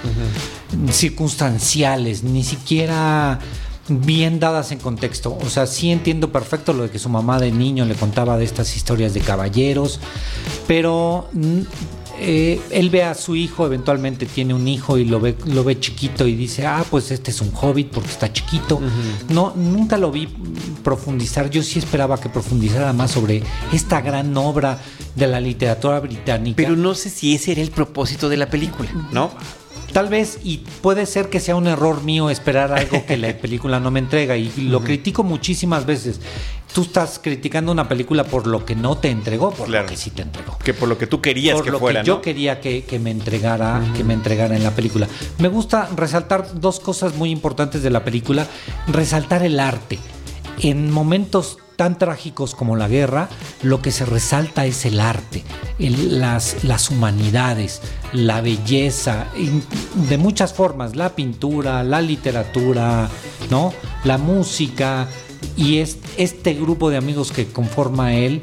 circunstanciales, ni siquiera bien dadas en contexto. O sea, sí entiendo perfecto lo de que su mamá de niño le contaba de estas historias de caballeros, pero mm, eh, él ve a su hijo, eventualmente tiene un hijo y lo ve, lo ve chiquito y dice, ah, pues este es un hobbit porque está chiquito. No, nunca lo vi profundizar. Yo sí esperaba que profundizara más sobre esta gran obra de la literatura británica. Pero no sé si ese era el propósito de la película, ¿no? Tal vez, y puede ser que sea un error mío esperar algo que la película no me entrega, y lo critico muchísimas veces. Tú estás criticando una película por lo que no te entregó, por lo que sí te entregó. Que por lo que tú querías que lo fuera. Que yo quería que, me entregara, que me entregara en la película. Me gusta resaltar dos cosas muy importantes de la película. Resaltar el arte. En momentos tan trágicos como la guerra, lo que se resalta es el arte, las, las humanidades, la belleza, de muchas formas, la pintura, la literatura, ¿no? la música, y es este grupo de amigos que conforma él,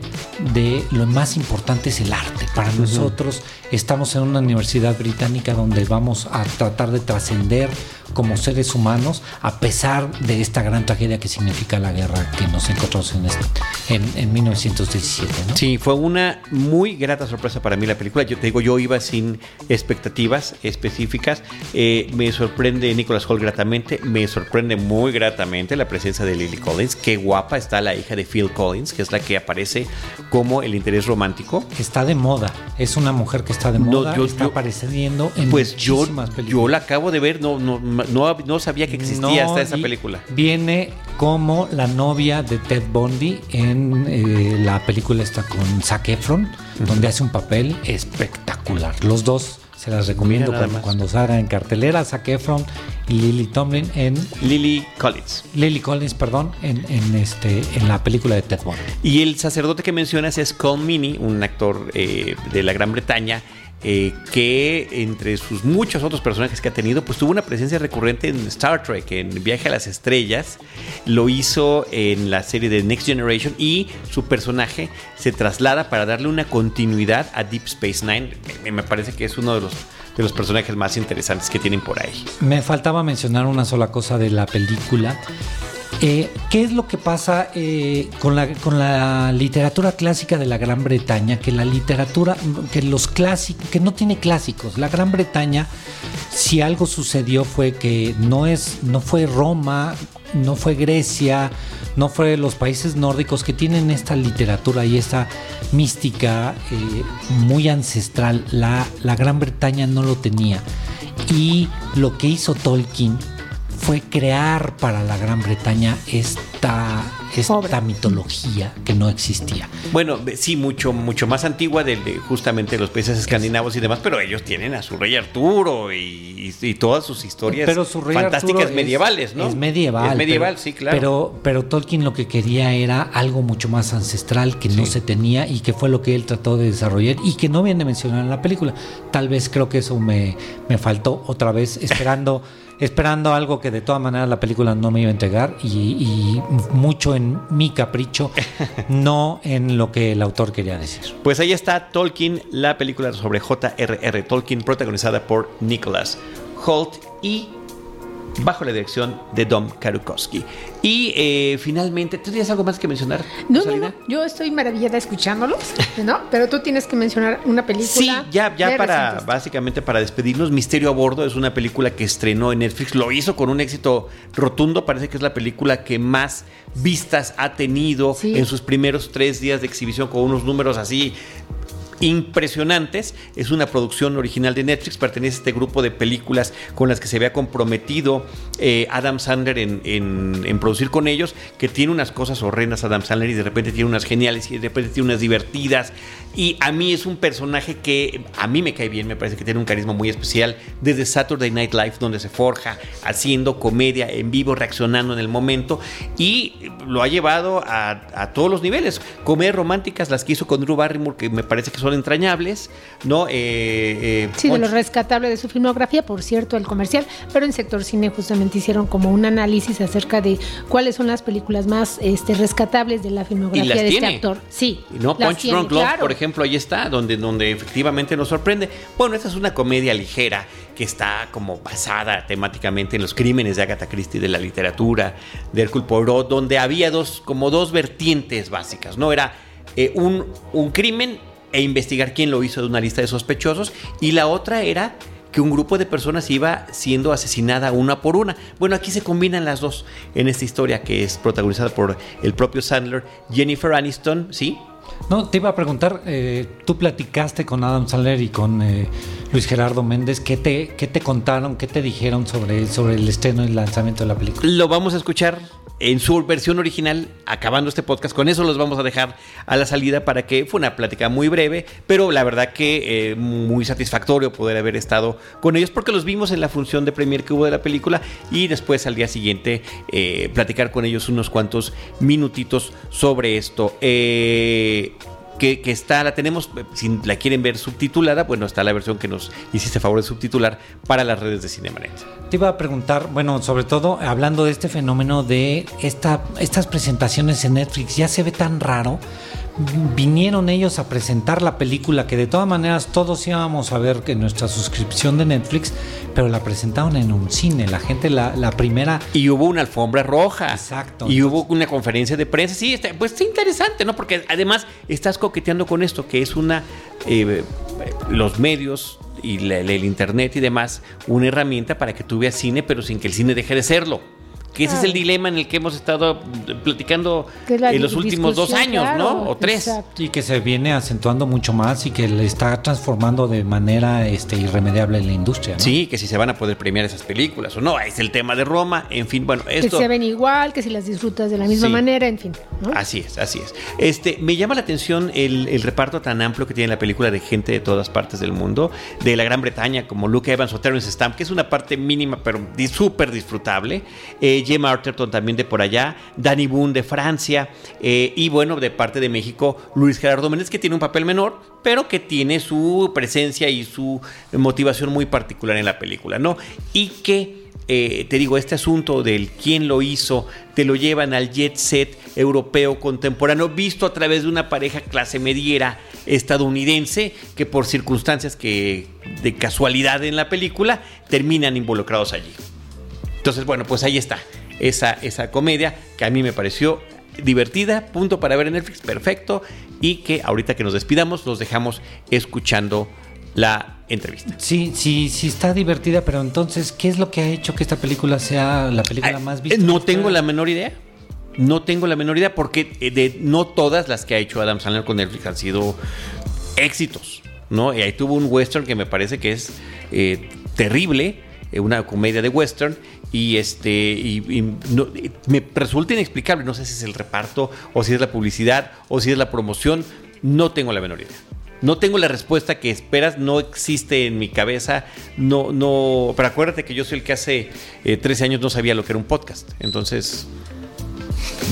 de lo más importante es el arte. Para nosotros estamos en una universidad británica donde vamos a tratar de trascender como seres humanos a pesar de esta gran tragedia que significa la guerra que nos encontramos en, este, en, 1917. Sí, fue una muy grata sorpresa para mí la película. Yo te digo, yo iba sin expectativas específicas. Eh, me sorprende Nicholas Hall gratamente, me sorprende muy gratamente la presencia de Lily Collins. Qué guapa está la hija de Phil Collins, que es la que aparece como el interés romántico. Está de moda, es una mujer que está de moda, está apareciendo en pues yo, películas. Yo la acabo de ver, no, no, no, sabía que existía hasta esa película. Viene como la novia de Ted Bundy en eh, la película está con Zac Efron, donde hace un papel espectacular. Los dos se las recomiendo cuando, salgan en cartelera. Zac Efron y Lily Tomlin en Lily Collins. Lily Collins, perdón, en, este en la película de Ted Bundy. Y el sacerdote que mencionas es Colm Meaney, un actor eh, de la Gran Bretaña eh, que entre sus muchos otros personajes que ha tenido, pues tuvo una presencia recurrente en Star Trek, en Viaje a las Estrellas, lo hizo en la serie de Next Generation y su personaje se traslada para darle una continuidad a Deep Space Nine. Me parece que es uno de los de los personajes más interesantes que tienen por ahí. Me faltaba mencionar una sola cosa de la película eh, ¿Qué es lo que pasa eh, con, la, literatura clásica de la Gran Bretaña? Que la literatura, que los clásicos, que no tiene clásicos. La Gran Bretaña, si algo sucedió fue que no es, no fue Roma, no fue Grecia, no fue los países nórdicos que tienen esta literatura y esta mística eh, muy ancestral. La Gran Bretaña no lo tenía. Y lo que hizo Tolkien fue crear para la Gran Bretaña esta, esta mitología que no existía. Bueno, sí, mucho, mucho más antigua de, justamente los países escandinavos y demás, pero ellos tienen a su rey Arturo y, todas sus historias fantásticas medievales, ¿no? Es medieval. Es medieval, sí, claro. Pero, pero Tolkien lo que quería era algo mucho más ancestral que no se tenía y que fue lo que él trató de desarrollar y que no viene mencionado en la película. Tal vez creo que eso me, me faltó otra vez esperando esperando algo que de todas maneras la película no me iba a entregar y, mucho en mi capricho, no en lo que el autor quería decir. Pues ahí está Tolkien, la película sobre J.R.R. Tolkien, protagonizada por Nicholas Holt y bajo la dirección de Dom Karukowski. Y eh, finalmente, ¿tú tienes algo más que mencionar? No, no, no, yo estoy maravillada escuchándolos, ¿no? Pero tú tienes que mencionar una película. Sí, ya, ya para, básicamente para despedirnos, Misterio a Bordo es una película que estrenó en Netflix, lo hizo con un éxito rotundo, parece que es la película que más vistas ha tenido en sus primeros tres días de exhibición con unos números así impresionantes. Es una producción original de Netflix, pertenece a este grupo de películas con las que se había comprometido eh, Adam Sandler en, producir con ellos, que tiene unas cosas horrendas Adam Sandler y de repente tiene unas geniales y de repente tiene unas divertidas. Y a mí es un personaje que a mí me cae bien, me parece que tiene un carisma muy especial desde Saturday Night Live, donde se forja haciendo comedia en vivo, reaccionando en el momento y lo ha llevado a, a todos los niveles. Comedias románticas, las que hizo con Drew Barrymore, que me parece que son son entrañables, ¿no? Eh, sí, de lo rescatable de su filmografía, por cierto, el comercial, pero en sector cine justamente hicieron como un análisis acerca de cuáles son las películas más este, rescatables de la filmografía de este actor. Sí. ¿No? Punch Drunk Love, por ejemplo, ahí está, donde, donde efectivamente nos sorprende. Bueno, esta es una comedia ligera que está como basada temáticamente en los crímenes de Agatha Christie de la literatura, de Hercule Poirot, donde había dos, como dos vertientes básicas, ¿no? Era eh, un, un crimen e investigar quién lo hizo de una lista de sospechosos, y la otra era que un grupo de personas iba siendo asesinada una por una. Bueno, aquí se combinan las dos en esta historia que es protagonizada por el propio Sandler, Jennifer Aniston, ¿sí? No, te iba a preguntar, eh, tú platicaste con Adam Sandler y con eh, Luis Gerardo Méndez, ¿qué te, ¿qué te contaron, qué te dijeron sobre, sobre el estreno y el lanzamiento de la película? Lo vamos a escuchar en su versión original, acabando este podcast. Con eso los vamos a dejar a la salida para que fue una plática muy breve, pero la verdad que eh, muy satisfactorio poder haber estado con ellos porque los vimos en la función de premier que hubo de la película y después al día siguiente eh, platicar con ellos unos cuantos minutitos sobre esto. Eh, que, está, la tenemos, si la quieren ver subtitulada, bueno, está la versión que nos hiciste favor de subtitular para las redes de Cinemanet. Te iba a preguntar, bueno, sobre todo hablando de este fenómeno de esta, estas presentaciones en Netflix, ya se ve tan raro vinieron ellos a presentar la película que de todas maneras todos íbamos a ver que nuestra suscripción de Netflix, pero la presentaron en un cine, la gente la, la primera... Y hubo una alfombra roja. Exacto. Y hubo una conferencia de prensa. Sí, pues es interesante, ¿no? Porque además estás coqueteando con esto, que es una... Eh, los medios y el internet y demás, una herramienta para que tú veas cine, pero sin que el cine deje de serlo que ese es el dilema en el que hemos estado platicando en los últimos dos años, ¿no? O tres. Y que se viene acentuando mucho más y que le está transformando de manera este, irremediable en la industria. Sí, que si se van a poder premiar esas películas o no. Es el tema de Roma, en fin, bueno, esto. Que se ven igual, que si las disfrutas de la misma manera, en fin. Así es, así es. Este, me llama la atención el, reparto tan amplio que tiene la película de gente de todas partes del mundo, de la Gran Bretaña, como Luke Evans o Terrence Stamp, que es una parte mínima, pero súper disfrutable. Eh, Gemma Arterton también de por allá, Danny Boone de Francia eh, y bueno, de parte de México, Luis Gerardo Méndez, que tiene un papel menor, pero que tiene su presencia y su motivación muy particular en la película, ¿no? Y que eh, te digo, este asunto del quién lo hizo, te lo llevan al jet set europeo contemporáneo, visto a través de una pareja clase mediera estadounidense que por circunstancias que de casualidad en la película terminan involucrados allí. Entonces, bueno, pues ahí está esa, esa comedia que a mí me pareció divertida, punto para ver en Netflix, perfecto, y que ahorita que nos despidamos los dejamos escuchando la entrevista. Sí, sí, sí está divertida, pero entonces, ¿qué es lo que ha hecho que esta película sea la película más vista? No tengo la menor idea. No tengo la menor idea porque eh, de, no todas las que ha hecho Adam Sandler con Netflix han sido éxitos, ¿no? Y ahí tuvo un western que me parece que es eh, terrible, eh, una comedia de western y este y, me resulta inexplicable, no sé si es el reparto o si es la publicidad o si es la promoción, no tengo la menor idea. No tengo la respuesta que esperas, no existe en mi cabeza, no, no, pero acuérdate que yo soy el que hace 13 eh, años no sabía lo que era un podcast, entonces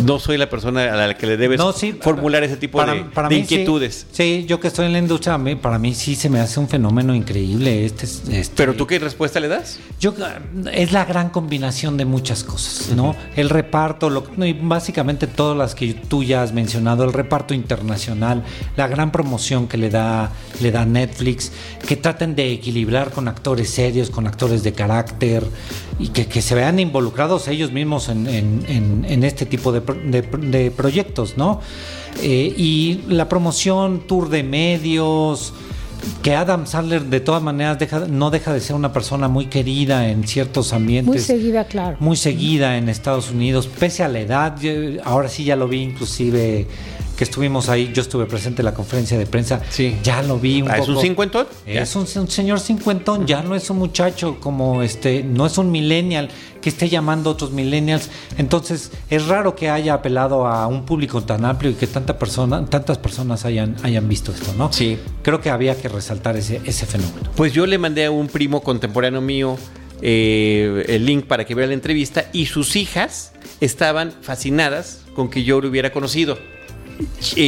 no soy la persona a la que le debes formular ese tipo de, inquietudes. Sí, yo que estoy en la industria, para mí sí se me hace un fenómeno increíble. Este, este, ¿Pero tú qué respuesta le das? Yo Es la gran combinación de muchas cosas, ¿no? El reparto, lo, y básicamente todas las que tú ya has mencionado, el reparto internacional, la gran promoción que le da, le da Netflix, que traten de equilibrar con actores serios, con actores de carácter, y que, se vean involucrados ellos mismos en, en este tipo de, proyectos, ¿no? Eh, y la promoción, tour de medios, que Adam Sandler de todas maneras deja, no deja de ser una persona muy querida en ciertos ambientes. Muy seguida, claro. Muy seguida en Estados Unidos, pese a la edad. ahora sí ya lo vi inclusive que estuvimos ahí, yo estuve presente en la conferencia de prensa, sí. ya lo vi un ah, ¿Es un cincuentón? Es un, señor cincuentón, ya no es un muchacho como este, no es un millennial que esté llamando a otros millennials. Entonces, es raro que haya apelado a un público tan amplio y que tanta persona, tantas personas hayan, hayan visto esto, ¿no? Sí. Creo que había que resaltar ese, ese fenómeno. Pues yo le mandé a un primo contemporáneo mío eh, el link para que vea la entrevista y sus hijas estaban fascinadas con que yo lo hubiera conocido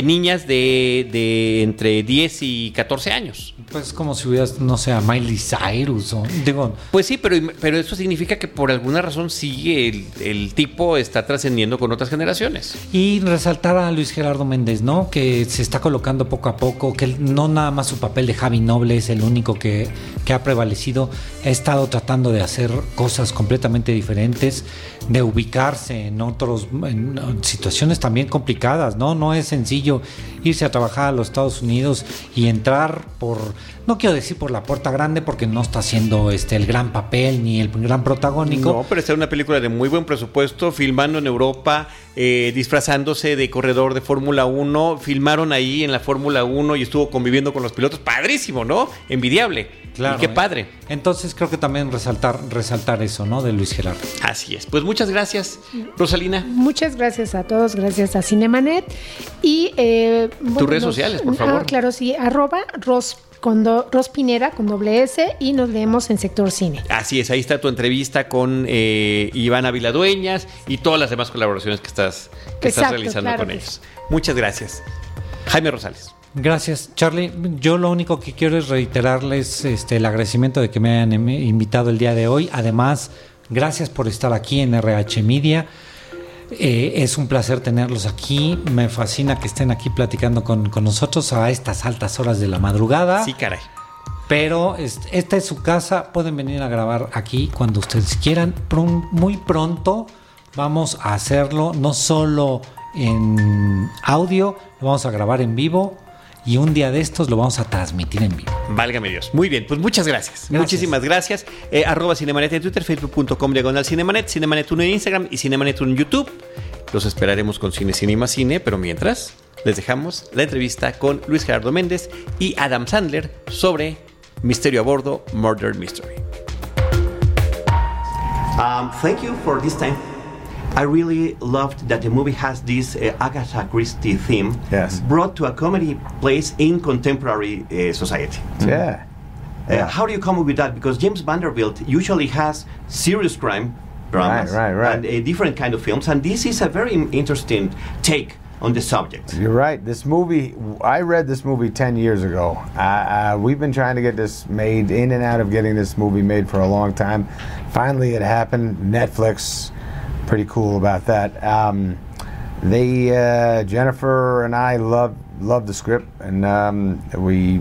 niñas de, de entre 10 y 14 años. Pues como si hubieras, no sé, a Miley Cyrus o digo. Pues sí, pero, pero eso significa que por alguna razón sigue el, el tipo está trascendiendo con otras generaciones. Y resaltar a Luis Gerardo Méndez, ¿no? Que se está colocando poco a poco, que no nada más su papel de Javi Noble es el único que, que ha prevalecido. Ha estado tratando de hacer cosas completamente diferentes, de ubicarse en otros, en situaciones también complicadas, ¿no? No es sencillo irse a trabajar a los Estados Unidos y entrar por no quiero decir por la puerta grande porque no está haciendo este el gran papel ni el gran protagónico. No, pero está una película de muy buen presupuesto, filmando en Europa, eh, disfrazándose de corredor de Fórmula 1, filmaron ahí en la Fórmula 1 y estuvo conviviendo con los pilotos, padrísimo, ¿no? Envidiable. Claro, y qué ¿eh? padre. Entonces creo que también resaltar, resaltar eso, ¿no? De Luis Gerardo. Así es. Pues muchas gracias, Rosalina. Muchas gracias a todos, gracias a Cinemanet. Y eh, tus redes sociales, por favor. Ah, claro, sí, arroba Ros con Rospinera con doble S y nos vemos en Sector Cine. Así es, ahí está tu entrevista con eh, Ivana Viladueñas y todas las demás colaboraciones que estás, que estás realizando con ellos. Muchas gracias. Jaime Rosales. Gracias, Charlie. Yo lo único que quiero es reiterarles este, el agradecimiento de que me hayan invitado el día de hoy. Además, gracias por estar aquí en RH Media. Eh, es un placer tenerlos aquí. Me fascina que estén aquí platicando con, nosotros a estas altas horas de la madrugada. Sí, caray. Pero esta es su casa. Pueden venir a grabar aquí cuando ustedes quieran. Muy pronto vamos a hacerlo no solo en audio, lo vamos a grabar en vivo y un día de estos lo vamos a transmitir en vivo. Válgame Dios. Muy bien, pues muchas gracias. Muchísimas gracias. Eh, arroba Cinemanet en Twitter, facebook.com diagonal Cinemanet, Cinemanet 1 en Instagram y Cinemanet 1 en YouTube. Los esperaremos con Cine, Cine y más Cine, pero mientras les dejamos la entrevista con Luis Gerardo Méndez y Adam Sandler sobre Misterio a Bordo, Murder Mystery. Um, thank you for this time. I really loved that the movie has this uh, Agatha Christie theme yes. brought to a comedy place in contemporary uh, society. Yeah. Uh, yeah. How do you come up with that? Because James Vanderbilt usually has serious crime dramas right, right, right. and a uh, different kind of films, and this is a very interesting take on the subject. You're right. This movie, I read this movie 10 years ago. Uh, uh, we've been trying to get this made, in and out of getting this movie made for a long time. Finally, it happened. Netflix pretty cool about that. Um, they uh, Jennifer and I love loved the script, and um, we,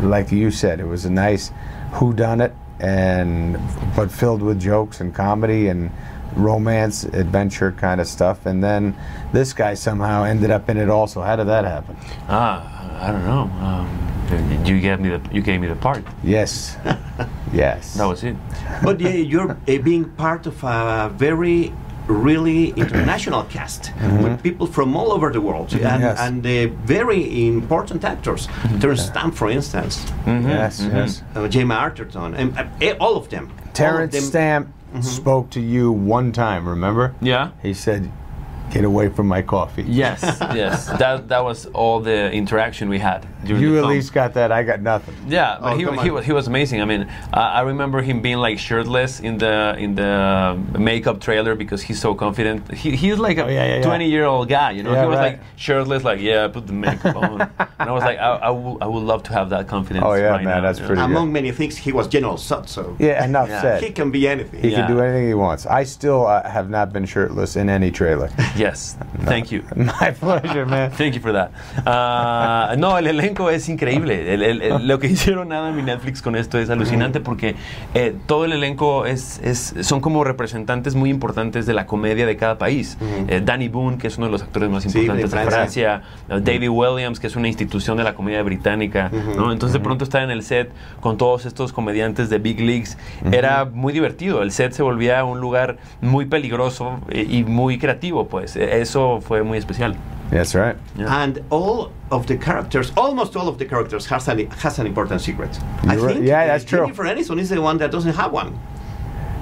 like you said, it was a nice who done it, and but filled with jokes and comedy and romance, adventure kind of stuff. And then this guy somehow ended up in it also. How did that happen? Ah, I don't know. Um, you gave me the you gave me the part. Yes, yes. That was it. But yeah, you're uh, being part of a very really international cast mm-hmm. with people from all over the world mm-hmm. and, yes. and uh, very important actors. Mm-hmm. Terence Stamp, for instance. Mm-hmm. Yes, mm-hmm. yes. Uh, Jamie Arterton, and uh, all of them. Terence of them. Stamp mm-hmm. spoke to you one time, remember? Yeah. He said, get away from my coffee. Yes, yes. That that was all the interaction we had. you at least got that. I got nothing. Yeah, but oh, he, he was he was amazing. I mean, uh, I remember him being like shirtless in the in the makeup trailer because he's so confident. He, he's like a oh, yeah, yeah, 20 year old guy. You know, he was right. like shirtless, like yeah, put the makeup on. and I was like, I, I, w- I would love to have that confidence. Oh yeah, right man, now, that's pretty. Among good. many things, he was General Sut. So yeah, enough said. He can be anything. He can do anything he wants. I still uh, have not been shirtless in any trailer. Yes. Thank you. My pleasure, man. Thank you for that. Uh, no, el elenco es increíble. El, el, el, lo que hicieron Adam y Netflix con esto es alucinante porque eh, todo el elenco es, es, son como representantes muy importantes de la comedia de cada país. Eh, Danny Boone, que es uno de los actores más importantes sí, de, de, Francia. Uh, David Williams, que es una institución de la comedia británica. ¿no? Entonces, de pronto estar en el set con todos estos comediantes de Big Leagues era muy divertido. El set se volvía un lugar muy peligroso eh, y muy creativo, pues. Eso fue muy especial. That's right. Yeah. And all of the characters, almost all of the characters, has an, has an important secret. You're I think right. yeah, that's true. Jennifer Aniston is the one that doesn't have one.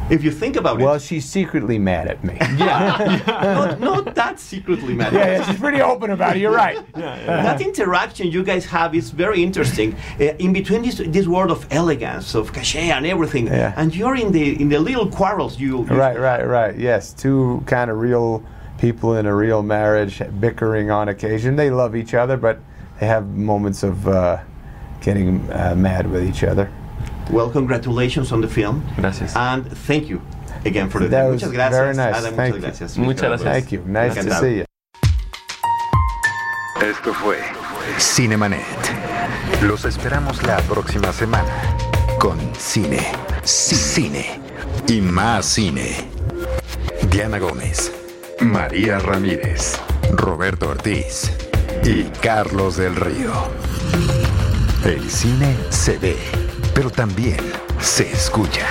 If you think about well, it. Well, she's secretly mad at me. Yeah. not, not, that secretly mad. Yeah, yeah, she's pretty open about it. You're right. Yeah, yeah. That interaction you guys have is very interesting. Uh, in between this this world of elegance, of cachet, and everything, yeah. and you're in the in the little quarrels you. you right, right, right. Yes, two kind of real people in a real marriage bickering on occasion. They love each other, but they have moments of uh, getting uh, mad with each other. Well, congratulations on the film. Gracias. And thank you again for the That time. was Muchas gracias. very nice. Ada, Thank muchas you. gracias. Muchas gracias. Thank you. Nice to see you. Esto fue Cinemanet. Los esperamos la próxima semana con cine, cine y más cine. Diana Gómez, María Ramírez, Roberto Ortiz y Carlos del Río. El cine se ve, pero también se escucha.